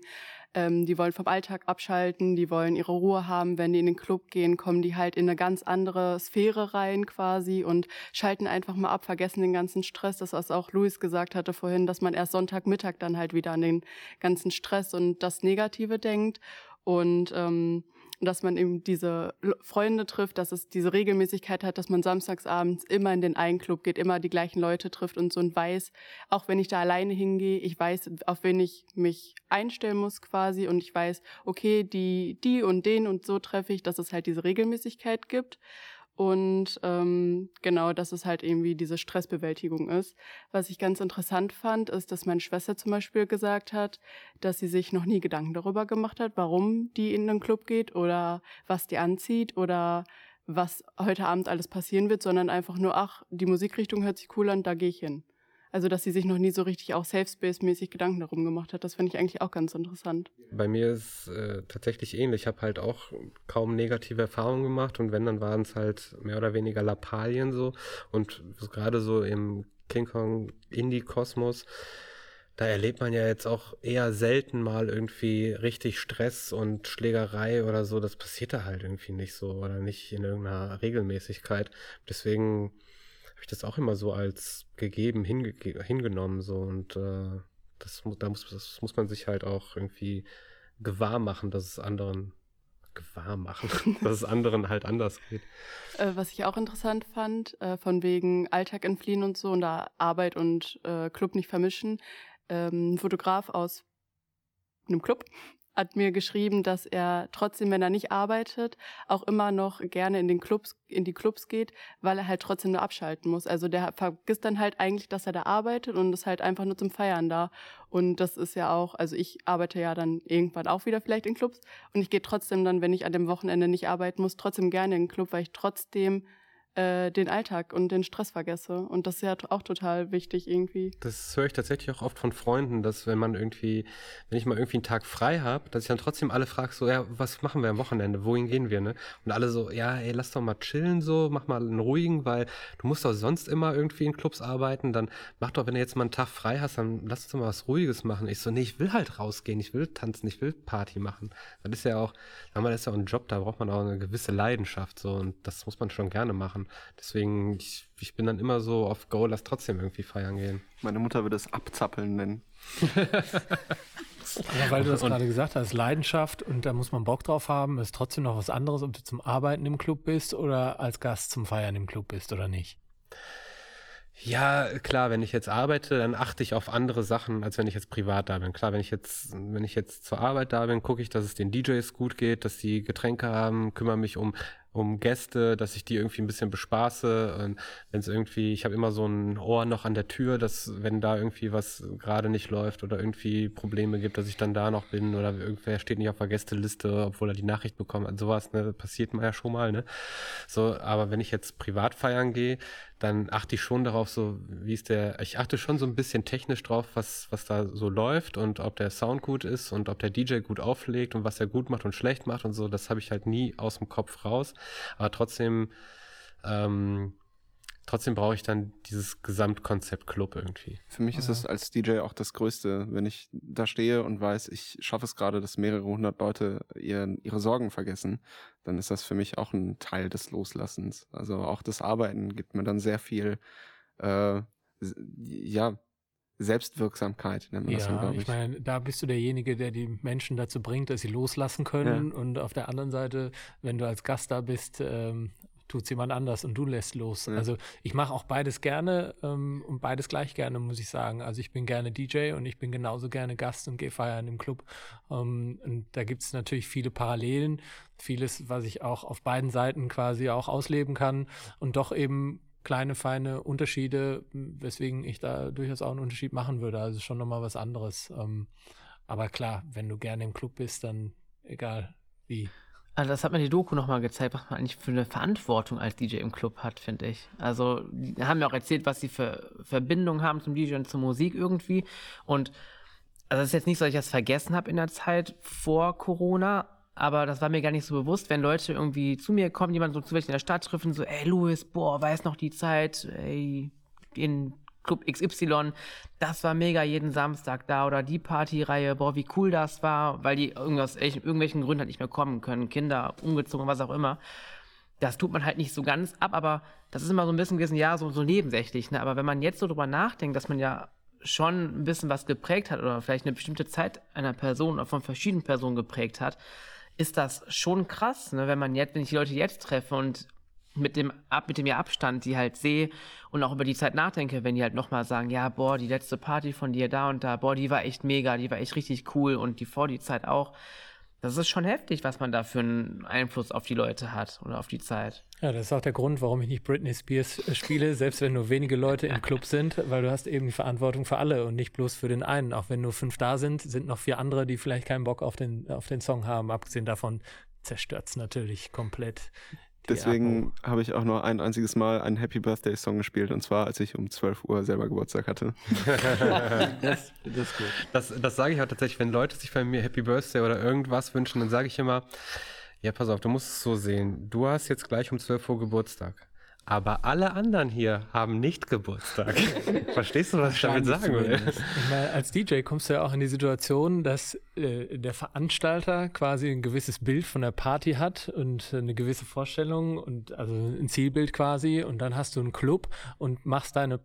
ähm, die wollen vom Alltag abschalten, die wollen ihre Ruhe haben. Wenn die in den Club gehen, kommen die halt in eine ganz andere Sphäre rein quasi und schalten einfach mal ab, vergessen den ganzen Stress. Das, was auch Luis gesagt hatte vorhin, dass man erst Sonntagmittag dann halt wieder an den ganzen Stress und das Negative denkt. Und ähm, dass man eben diese Freunde trifft, dass es diese Regelmäßigkeit hat, dass man samstagsabends immer in den einen Club geht, immer die gleichen Leute trifft und so und weiß, auch wenn ich da alleine hingehe, ich weiß, auf wen ich mich einstellen muss quasi und ich weiß, okay, die, die und den und so treffe ich, dass es halt diese Regelmäßigkeit gibt. Und ähm, genau, dass es halt irgendwie diese Stressbewältigung ist. Was ich ganz interessant fand, ist, dass meine Schwester zum Beispiel gesagt hat, dass sie sich noch nie Gedanken darüber gemacht hat, warum die in den Club geht oder was die anzieht oder was heute Abend alles passieren wird, sondern einfach nur, ach, die Musikrichtung hört sich cool an, da gehe ich hin. Also, dass sie sich noch nie so richtig auch Safe Space-mäßig Gedanken darum gemacht hat. Das finde ich eigentlich auch ganz interessant. Bei mir ist äh, tatsächlich ähnlich. Ich habe halt auch kaum negative Erfahrungen gemacht und wenn, dann waren es halt mehr oder weniger Lappalien so. Und gerade so im King Kong Indie-Kosmos, da erlebt man ja jetzt auch eher selten mal irgendwie richtig Stress und Schlägerei oder so. Das passiert da halt irgendwie nicht so oder nicht in irgendeiner Regelmäßigkeit. Deswegen ich das auch immer so als gegeben hinge hingenommen so und äh, das, da muss, das muss man sich halt auch irgendwie gewahr machen, dass es anderen gewahr machen, dass es anderen halt anders geht. Äh, was ich auch interessant fand, äh, von wegen Alltag entfliehen und so und da Arbeit und äh, Club nicht vermischen, ähm, ein Fotograf aus einem Club hat mir geschrieben, dass er trotzdem, wenn er nicht arbeitet, auch immer noch gerne in den Clubs, in die Clubs geht, weil er halt trotzdem nur abschalten muss. Also der vergisst dann halt eigentlich, dass er da arbeitet und ist halt einfach nur zum Feiern da. Und das ist ja auch, also ich arbeite ja dann irgendwann auch wieder vielleicht in Clubs und ich gehe trotzdem dann, wenn ich an dem Wochenende nicht arbeiten muss, trotzdem gerne in den Club, weil ich trotzdem äh, den Alltag und den Stress vergesse. Und das ist ja auch total wichtig irgendwie. Das höre ich tatsächlich auch oft von Freunden, dass wenn man irgendwie, wenn ich mal irgendwie einen Tag frei habe, dass ich dann trotzdem alle frage, so, ja, was machen wir am Wochenende? Wohin gehen wir, ne? Und alle so, ja, ey, lass doch mal chillen so, mach mal einen ruhigen, weil du musst doch sonst immer irgendwie in Clubs arbeiten, dann mach doch, wenn du jetzt mal einen Tag frei hast, dann lass doch mal was Ruhiges machen. Ich so, nee, ich will halt rausgehen, ich will tanzen, ich will Party machen. Das ist ja auch, das ist ja auch ein Job, da braucht man auch eine gewisse Leidenschaft so und das muss man schon gerne machen. Deswegen, ich, ich bin dann immer so auf Go, lass trotzdem irgendwie feiern gehen. Meine Mutter würde es abzappeln nennen. Aber weil du das gerade gesagt hast, Leidenschaft und da muss man Bock drauf haben, ist trotzdem noch was anderes, ob du zum Arbeiten im Club bist oder als Gast zum Feiern im Club bist oder nicht. Ja, klar, wenn ich jetzt arbeite, dann achte ich auf andere Sachen, als wenn ich jetzt privat da bin. Klar, wenn ich jetzt, wenn ich jetzt zur Arbeit da bin, gucke ich, dass es den DJs gut geht, dass die Getränke haben, kümmere mich um um Gäste, dass ich die irgendwie ein bisschen bespaße. Wenn es irgendwie, ich habe immer so ein Ohr noch an der Tür, dass wenn da irgendwie was gerade nicht läuft oder irgendwie Probleme gibt, dass ich dann da noch bin oder irgendwer steht nicht auf der Gästeliste, obwohl er die Nachricht bekommt. Also sowas, ne, passiert mir ja schon mal, ne? So, aber wenn ich jetzt privat feiern gehe, dann achte ich schon darauf, so wie ist der, ich achte schon so ein bisschen technisch drauf, was, was da so läuft und ob der Sound gut ist und ob der DJ gut auflegt und was er gut macht und schlecht macht und so, das habe ich halt nie aus dem Kopf raus. Aber trotzdem, ähm, trotzdem brauche ich dann dieses Gesamtkonzept Club irgendwie. Für mich ist es als DJ auch das Größte, wenn ich da stehe und weiß, ich schaffe es gerade, dass mehrere hundert Leute ihren, ihre Sorgen vergessen, dann ist das für mich auch ein Teil des Loslassens. Also auch das Arbeiten gibt mir dann sehr viel, äh, ja, Selbstwirksamkeit, nennt man ja, das so, glaube ich. ich meine, da bist du derjenige, der die Menschen dazu bringt, dass sie loslassen können. Ja. Und auf der anderen Seite, wenn du als Gast da bist, ähm, tut es jemand anders und du lässt los. Ja. Also ich mache auch beides gerne ähm, und beides gleich gerne, muss ich sagen. Also ich bin gerne DJ und ich bin genauso gerne Gast und gehe feiern im Club. Ähm, und da gibt es natürlich viele Parallelen, vieles, was ich auch auf beiden Seiten quasi auch ausleben kann und doch eben kleine, feine Unterschiede, weswegen ich da durchaus auch einen Unterschied machen würde. Also schon nochmal was anderes. Ähm, aber klar, wenn du gerne im Club bist, dann egal wie. Also das hat mir die Doku nochmal gezeigt, was man eigentlich für eine Verantwortung als DJ im Club hat, finde ich. Also, die haben ja auch erzählt, was sie für Verbindungen haben zum DJ und zur Musik irgendwie. Und also es ist jetzt nicht so, dass ich das vergessen habe in der Zeit vor Corona, aber das war mir gar nicht so bewusst, wenn Leute irgendwie zu mir kommen, jemand so zufällig in der Stadt treffen, so, ey Louis, boah, weiß noch die Zeit, ey, in Club XY, das war mega jeden Samstag da oder die Partyreihe, boah, wie cool das war, weil die irgendwas, irgendwelchen Gründen halt nicht mehr kommen können, Kinder umgezogen, was auch immer. Das tut man halt nicht so ganz ab, aber das ist immer so ein bisschen gewesen, ja, so, so nebensächlich, ne? Aber wenn man jetzt so drüber nachdenkt, dass man ja schon ein bisschen was geprägt hat oder vielleicht eine bestimmte Zeit einer Person oder von verschiedenen Personen geprägt hat, ist das schon krass, ne? wenn man jetzt, wenn ich die Leute jetzt treffe und mit dem, ab, mit dem Abstand die halt sehe und auch über die Zeit nachdenke, wenn die halt nochmal sagen, ja, boah, die letzte Party von dir da und da, boah, die war echt mega, die war echt richtig cool und die vor die Zeit auch. Das ist schon heftig, was man da für einen Einfluss auf die Leute hat oder auf die Zeit. Ja, das ist auch der Grund, warum ich nicht Britney Spears äh, spiele, selbst wenn nur wenige Leute im Club sind, weil du hast eben die Verantwortung für alle und nicht bloß für den einen. Auch wenn nur fünf da sind, sind noch vier andere, die vielleicht keinen Bock auf den, auf den Song haben. Abgesehen davon zerstört es natürlich komplett Deswegen habe ich auch nur ein einziges Mal einen Happy Birthday Song gespielt und zwar, als ich um 12 Uhr selber Geburtstag hatte. das, das ist gut. Das, das sage ich auch tatsächlich, wenn Leute sich bei mir Happy Birthday oder irgendwas wünschen, dann sage ich immer, ja, pass auf, du musst es so sehen. Du hast jetzt gleich um 12 Uhr Geburtstag. Aber alle anderen hier haben nicht Geburtstag. Verstehst du, was ich damit sagen will? Ich meine, als DJ kommst du ja auch in die Situation, dass äh, der Veranstalter quasi ein gewisses Bild von der Party hat und eine gewisse Vorstellung und also ein Zielbild quasi und dann hast du einen Club und machst deine,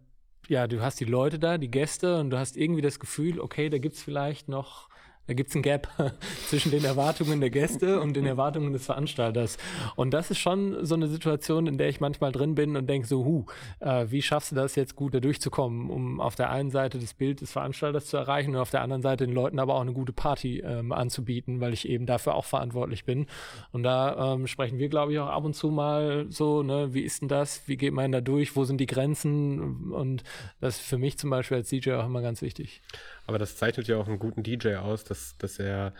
ja, du hast die Leute da, die Gäste und du hast irgendwie das Gefühl, okay, da gibt's vielleicht noch da gibt es ein Gap zwischen den Erwartungen der Gäste und den Erwartungen des Veranstalters. Und das ist schon so eine Situation, in der ich manchmal drin bin und denke so, hu, äh, wie schaffst du das jetzt gut da durchzukommen, um auf der einen Seite das Bild des Veranstalters zu erreichen und auf der anderen Seite den Leuten aber auch eine gute Party ähm, anzubieten, weil ich eben dafür auch verantwortlich bin. Und da ähm, sprechen wir, glaube ich, auch ab und zu mal so, ne, wie ist denn das? Wie geht man da durch? Wo sind die Grenzen? Und das ist für mich zum Beispiel als DJ auch immer ganz wichtig. Aber das zeichnet ja auch einen guten DJ aus, dass, dass er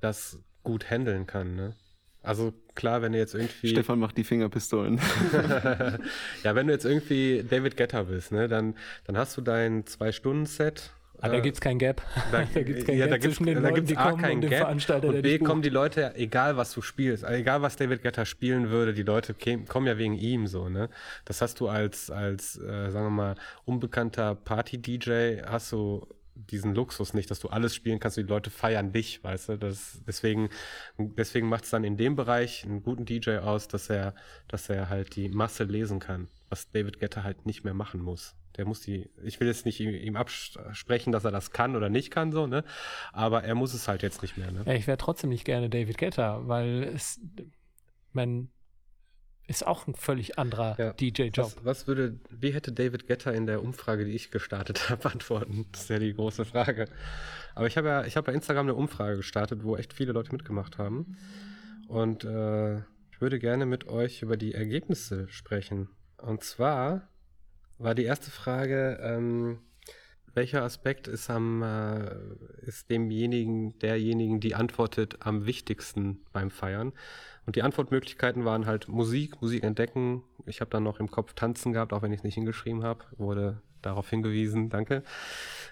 das gut handeln kann, ne? Also klar, wenn du jetzt irgendwie. Stefan macht die Fingerpistolen. ja, wenn du jetzt irgendwie David Getter bist, ne, dann, dann hast du dein Zwei-Stunden-Set. Ah, da gibt es kein Gap. Da, da gibt es kein ja, Gap da zwischen den da Leuten, die A, kein und Gap. Veranstalter, und B, kommen die Leute, egal was du spielst, egal was David Getter spielen würde, die Leute kämen, kommen ja wegen ihm so, ne? Das hast du als, als äh, sagen wir mal, unbekannter Party-DJ, hast du diesen Luxus nicht, dass du alles spielen kannst und die Leute feiern dich, weißt du? Das, deswegen deswegen macht es dann in dem Bereich einen guten DJ aus, dass er, dass er halt die Masse lesen kann, was David Guetta halt nicht mehr machen muss. Der muss die, ich will jetzt nicht ihm absprechen, dass er das kann oder nicht kann, so, ne? Aber er muss es halt jetzt nicht mehr, ne? Ja, ich wäre trotzdem nicht gerne David Guetta, weil es, mein, ist auch ein völlig anderer ja. DJ-Job. Was, was, würde, wie hätte David Getter in der Umfrage, die ich gestartet habe, antworten? Das ist ja die große Frage. Aber ich habe ja, ich habe bei Instagram eine Umfrage gestartet, wo echt viele Leute mitgemacht haben. Und äh, ich würde gerne mit euch über die Ergebnisse sprechen. Und zwar war die erste Frage, ähm, welcher Aspekt ist am äh, ist demjenigen, derjenigen, die antwortet, am wichtigsten beim Feiern? Und die Antwortmöglichkeiten waren halt Musik, Musik entdecken. Ich habe dann noch im Kopf Tanzen gehabt, auch wenn ich es nicht hingeschrieben habe. Wurde darauf hingewiesen, danke.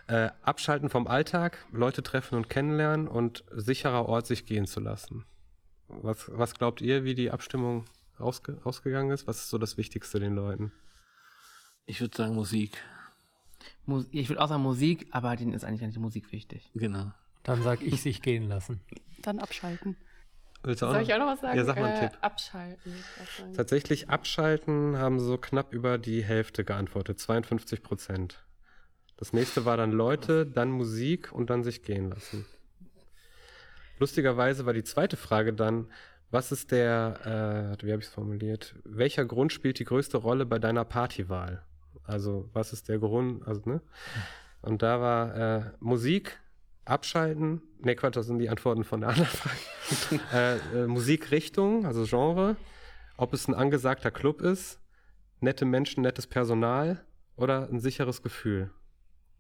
Äh, abschalten vom Alltag, Leute treffen und kennenlernen und sicherer Ort sich gehen zu lassen. Was, was glaubt ihr, wie die Abstimmung ausge ausgegangen ist? Was ist so das Wichtigste den Leuten? Ich würde sagen Musik. Mus ich würde auch sagen Musik, aber denen ist eigentlich nicht die Musik wichtig. Genau. Dann sag ich sich gehen lassen. Dann abschalten. Willst du auch Soll noch? ich auch noch was sagen? Ja, sag mal einen äh, Tipp. Abschalten. Tatsächlich abschalten haben so knapp über die Hälfte geantwortet, 52 Prozent. Das nächste war dann Leute, dann Musik und dann sich gehen lassen. Lustigerweise war die zweite Frage dann, was ist der, äh, wie habe ich es formuliert, welcher Grund spielt die größte Rolle bei deiner Partywahl? Also was ist der Grund, also ne? Und da war äh, Musik, abschalten. Ne, Quatsch, das sind die Antworten von der anderen Frage. äh, äh, Musikrichtung, also Genre, ob es ein angesagter Club ist, nette Menschen, nettes Personal oder ein sicheres Gefühl.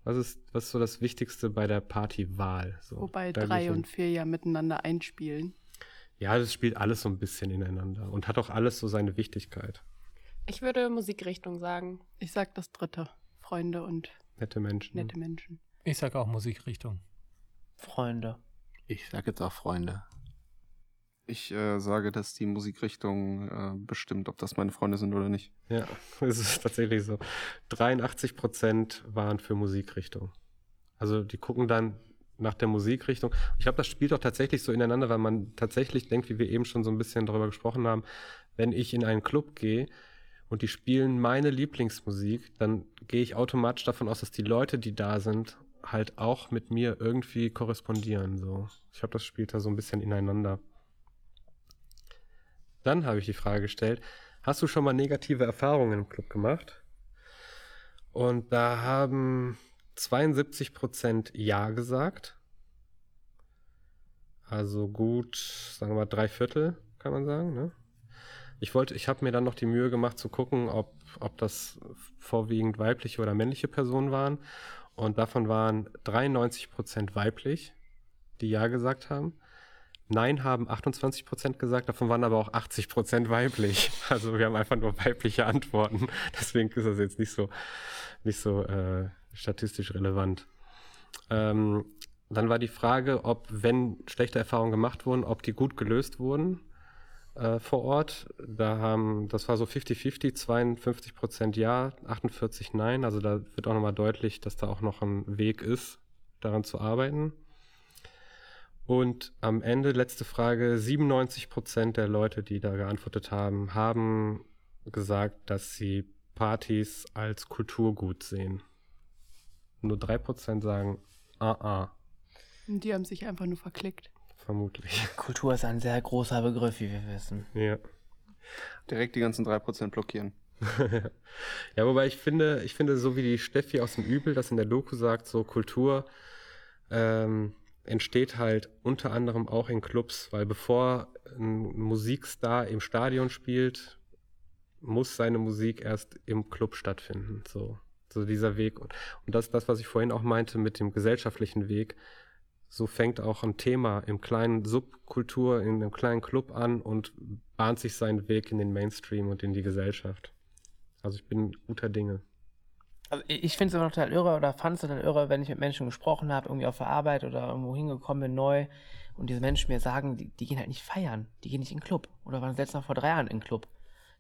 Was ist, was ist so das Wichtigste bei der Partywahl? So, Wobei drei und vier ja miteinander einspielen. Ja, das spielt alles so ein bisschen ineinander und hat auch alles so seine Wichtigkeit. Ich würde Musikrichtung sagen. Ich sag das dritte. Freunde und nette Menschen. Nette Menschen. Ich sag auch Musikrichtung. Freunde. Ich sag jetzt auch Freunde. Ich äh, sage, dass die Musikrichtung äh, bestimmt, ob das meine Freunde sind oder nicht. Ja, es ist tatsächlich so. 83 Prozent waren für Musikrichtung. Also die gucken dann nach der Musikrichtung. Ich glaube, das spielt auch tatsächlich so ineinander, weil man tatsächlich denkt, wie wir eben schon so ein bisschen darüber gesprochen haben, wenn ich in einen Club gehe und die spielen meine Lieblingsmusik, dann gehe ich automatisch davon aus, dass die Leute, die da sind, halt auch mit mir irgendwie korrespondieren. So. Ich glaube, das spielt da so ein bisschen ineinander. Dann habe ich die Frage gestellt, hast du schon mal negative Erfahrungen im Club gemacht? Und da haben 72% Ja gesagt. Also gut, sagen wir mal drei Viertel, kann man sagen. Ne? Ich wollte, ich habe mir dann noch die Mühe gemacht zu gucken, ob, ob das vorwiegend weibliche oder männliche Personen waren. Und davon waren 93% weiblich, die Ja gesagt haben. Nein haben 28 Prozent gesagt, davon waren aber auch 80 Prozent weiblich. Also wir haben einfach nur weibliche Antworten. Deswegen ist das jetzt nicht so, nicht so äh, statistisch relevant. Ähm, dann war die Frage, ob, wenn schlechte Erfahrungen gemacht wurden, ob die gut gelöst wurden äh, vor Ort. Da haben, das war so 50-50, 52 Prozent ja, 48 nein. Also da wird auch nochmal deutlich, dass da auch noch ein Weg ist, daran zu arbeiten. Und am Ende, letzte Frage, 97 Prozent der Leute, die da geantwortet haben, haben gesagt, dass sie Partys als Kulturgut sehen. Nur drei Prozent sagen, ah, ah. Die haben sich einfach nur verklickt. Vermutlich. Kultur ist ein sehr großer Begriff, wie wir wissen. Ja. Direkt die ganzen drei Prozent blockieren. ja, wobei ich finde, ich finde, so wie die Steffi aus dem Übel das in der Doku sagt, so Kultur, ähm, entsteht halt unter anderem auch in Clubs, weil bevor ein Musikstar im Stadion spielt, muss seine Musik erst im Club stattfinden. So, so dieser Weg. Und, und das ist das, was ich vorhin auch meinte mit dem gesellschaftlichen Weg. So fängt auch ein Thema im kleinen Subkultur, in einem kleinen Club an und bahnt sich seinen Weg in den Mainstream und in die Gesellschaft. Also ich bin guter Dinge. Also ich finde es immer total irre oder fand es total irre, wenn ich mit Menschen gesprochen habe, irgendwie auf der Arbeit oder irgendwo hingekommen bin, neu, und diese Menschen mir sagen, die, die gehen halt nicht feiern, die gehen nicht in den Club oder waren selbst noch vor drei Jahren in den Club.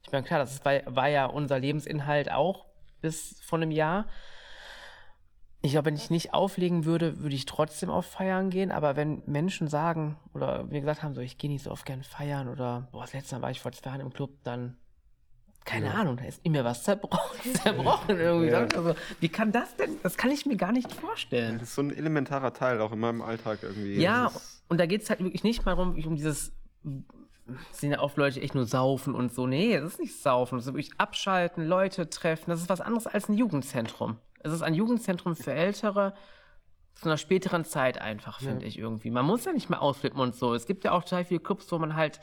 Ich meine, klar, das war, war ja unser Lebensinhalt auch bis vor einem Jahr. Ich glaube, wenn ich nicht auflegen würde, würde ich trotzdem auf Feiern gehen. Aber wenn Menschen sagen oder mir gesagt haben, so ich gehe nicht so oft gern feiern oder boah, das letzte Mal war ich vor zwei Jahren im Club, dann keine ja. Ahnung, da ist in mir was zerbrochen, zerbrochen irgendwie. Ja. Also, wie kann das denn? Das kann ich mir gar nicht vorstellen. Das ist so ein elementarer Teil auch in meinem Alltag irgendwie. Ja, und da geht es halt wirklich nicht mal um, um dieses sind ja oft Leute echt nur saufen und so. Nee, das ist nicht saufen. Das ist wirklich abschalten, Leute treffen. Das ist was anderes als ein Jugendzentrum. Es ist ein Jugendzentrum für Ältere zu einer späteren Zeit einfach, finde ja. ich irgendwie. Man muss ja nicht mehr ausflippen und so. Es gibt ja auch total viele Clubs, wo man halt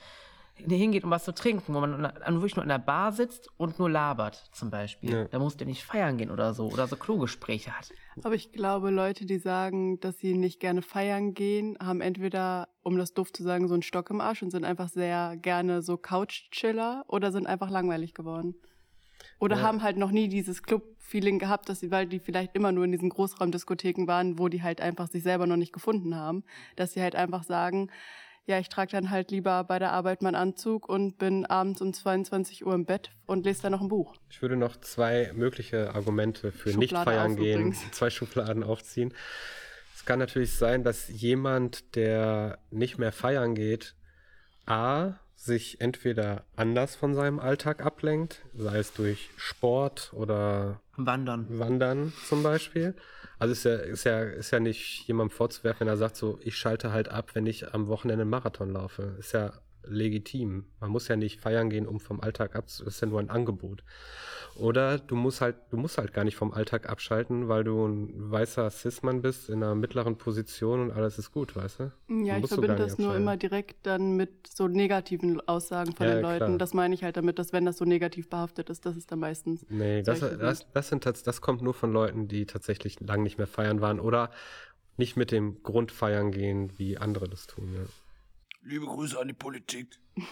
hingeht, um was zu trinken, wo man wirklich nur in der Bar sitzt und nur labert, zum Beispiel. Ja. Da musst du nicht feiern gehen oder so oder so Klogespräche hat. Aber ich glaube, Leute, die sagen, dass sie nicht gerne feiern gehen, haben entweder, um das doof zu sagen, so einen Stock im Arsch und sind einfach sehr gerne so Couch-Chiller oder sind einfach langweilig geworden. Oder ja. haben halt noch nie dieses Club-Feeling gehabt, dass sie, weil die vielleicht immer nur in diesen Großraumdiskotheken waren, wo die halt einfach sich selber noch nicht gefunden haben, dass sie halt einfach sagen, ja, ich trage dann halt lieber bei der Arbeit meinen Anzug und bin abends um 22 Uhr im Bett und lese dann noch ein Buch. Ich würde noch zwei mögliche Argumente für Schublade nicht feiern gehen, übrigens. zwei Schubladen aufziehen. Es kann natürlich sein, dass jemand, der nicht mehr feiern geht, A, sich entweder anders von seinem Alltag ablenkt, sei es durch Sport oder Wandern. Wandern zum Beispiel. Also ist ja, ist ja, ist ja nicht jemandem vorzuwerfen, wenn er sagt, so, ich schalte halt ab, wenn ich am Wochenende einen Marathon laufe. Ist ja legitim. Man muss ja nicht feiern gehen, um vom Alltag ab, das ist ja nur ein Angebot. Oder du musst halt, du musst halt gar nicht vom Alltag abschalten, weil du ein weißer Cis-Mann bist in einer mittleren Position und alles ist gut, weißt du? Ja, ich verbinde das nur immer direkt dann mit so negativen Aussagen von ja, den Leuten. Klar. Das meine ich halt damit, dass wenn das so negativ behaftet ist, das ist dann meistens. Nee, das, das, das, sind, das kommt nur von Leuten, die tatsächlich lang nicht mehr feiern waren oder nicht mit dem Grund feiern gehen, wie andere das tun, ja. Liebe Grüße an die Politik.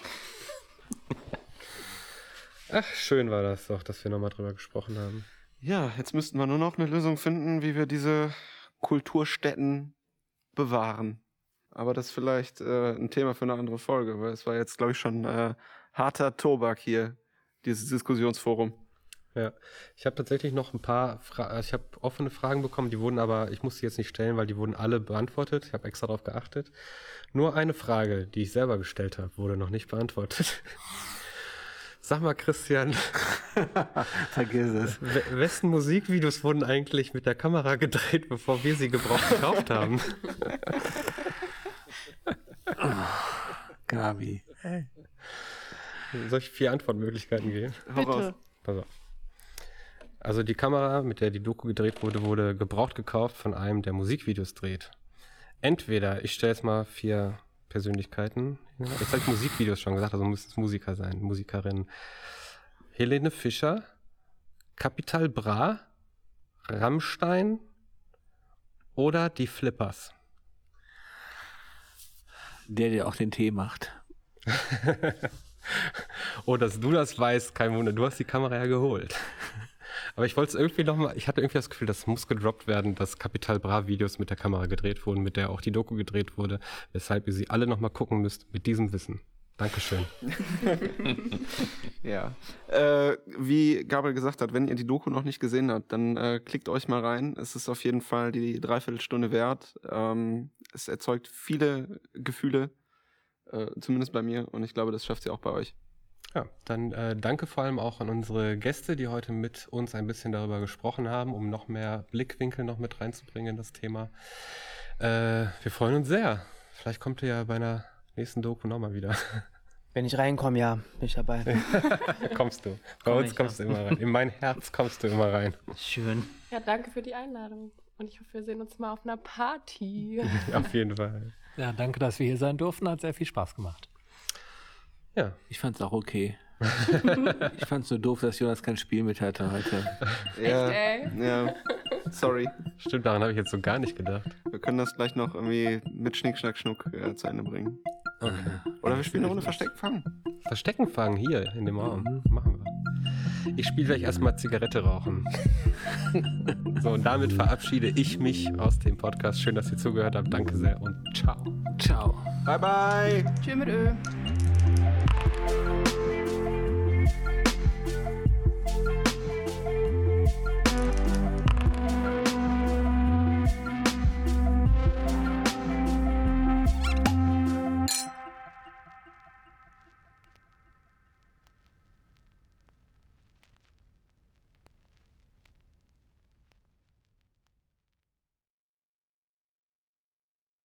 Ach, schön war das doch, dass wir nochmal drüber gesprochen haben. Ja, jetzt müssten wir nur noch eine Lösung finden, wie wir diese Kulturstätten bewahren. Aber das ist vielleicht äh, ein Thema für eine andere Folge, weil es war jetzt, glaube ich, schon äh, harter Tobak hier, dieses Diskussionsforum. Ja, ich habe tatsächlich noch ein paar, Fra ich habe offene Fragen bekommen, die wurden aber, ich muss sie jetzt nicht stellen, weil die wurden alle beantwortet. Ich habe extra darauf geachtet. Nur eine Frage, die ich selber gestellt habe, wurde noch nicht beantwortet. Sag mal, Christian. Vergiss es. Wessen Musikvideos wurden eigentlich mit der Kamera gedreht, bevor wir sie gebraucht gekauft haben? Gabi. Soll ich vier Antwortmöglichkeiten geben? Bitte. Pass auf. Also die Kamera, mit der die Doku gedreht wurde, wurde gebraucht gekauft von einem, der Musikvideos dreht. Entweder, ich stelle jetzt mal vier Persönlichkeiten. Jetzt habe ich Musikvideos schon gesagt, also muss es Musiker sein, Musikerin. Helene Fischer, Capital Bra, Rammstein oder die Flippers. Der, der auch den Tee macht. oh, dass du das weißt, kein Wunder. Du hast die Kamera ja geholt. Aber ich wollte es irgendwie nochmal, ich hatte irgendwie das Gefühl, das muss gedroppt werden, dass Capital Bra Videos mit der Kamera gedreht wurden, mit der auch die Doku gedreht wurde, weshalb ihr sie alle nochmal gucken müsst mit diesem Wissen. Dankeschön. ja. Äh, wie Gabriel gesagt hat, wenn ihr die Doku noch nicht gesehen habt, dann äh, klickt euch mal rein. Es ist auf jeden Fall die Dreiviertelstunde wert. Ähm, es erzeugt viele Gefühle, äh, zumindest bei mir, und ich glaube, das schafft sie auch bei euch. Ja, dann äh, danke vor allem auch an unsere Gäste, die heute mit uns ein bisschen darüber gesprochen haben, um noch mehr Blickwinkel noch mit reinzubringen in das Thema. Äh, wir freuen uns sehr. Vielleicht kommt ihr ja bei einer nächsten Doku nochmal wieder. Wenn ich reinkomme, ja, bin ich dabei. kommst du. Bei Komm uns kommst ja. du immer rein. In mein Herz kommst du immer rein. Schön. Ja, danke für die Einladung. Und ich hoffe, wir sehen uns mal auf einer Party. auf jeden Fall. Ja, danke, dass wir hier sein durften. Hat sehr viel Spaß gemacht. Ja. Ich fand's auch okay. ich fand's nur doof, dass Jonas kein Spiel mit hatte heute. Ja, Echt, ey? ja. Sorry. Stimmt, daran habe ich jetzt so gar nicht gedacht. Wir können das gleich noch irgendwie mit Schnick, Schnack, Schnuck äh, zu Ende bringen. Okay. Oder wir spielen eine Runde Verstecken fangen. Verstecken fangen hier in dem Raum. Mhm. Machen wir. Ich spiele gleich erstmal Zigarette rauchen. so, und damit verabschiede ich mich aus dem Podcast. Schön, dass ihr zugehört habt. Danke sehr und ciao. Ciao. Bye, bye. Tschüss mit Ö. Thank you.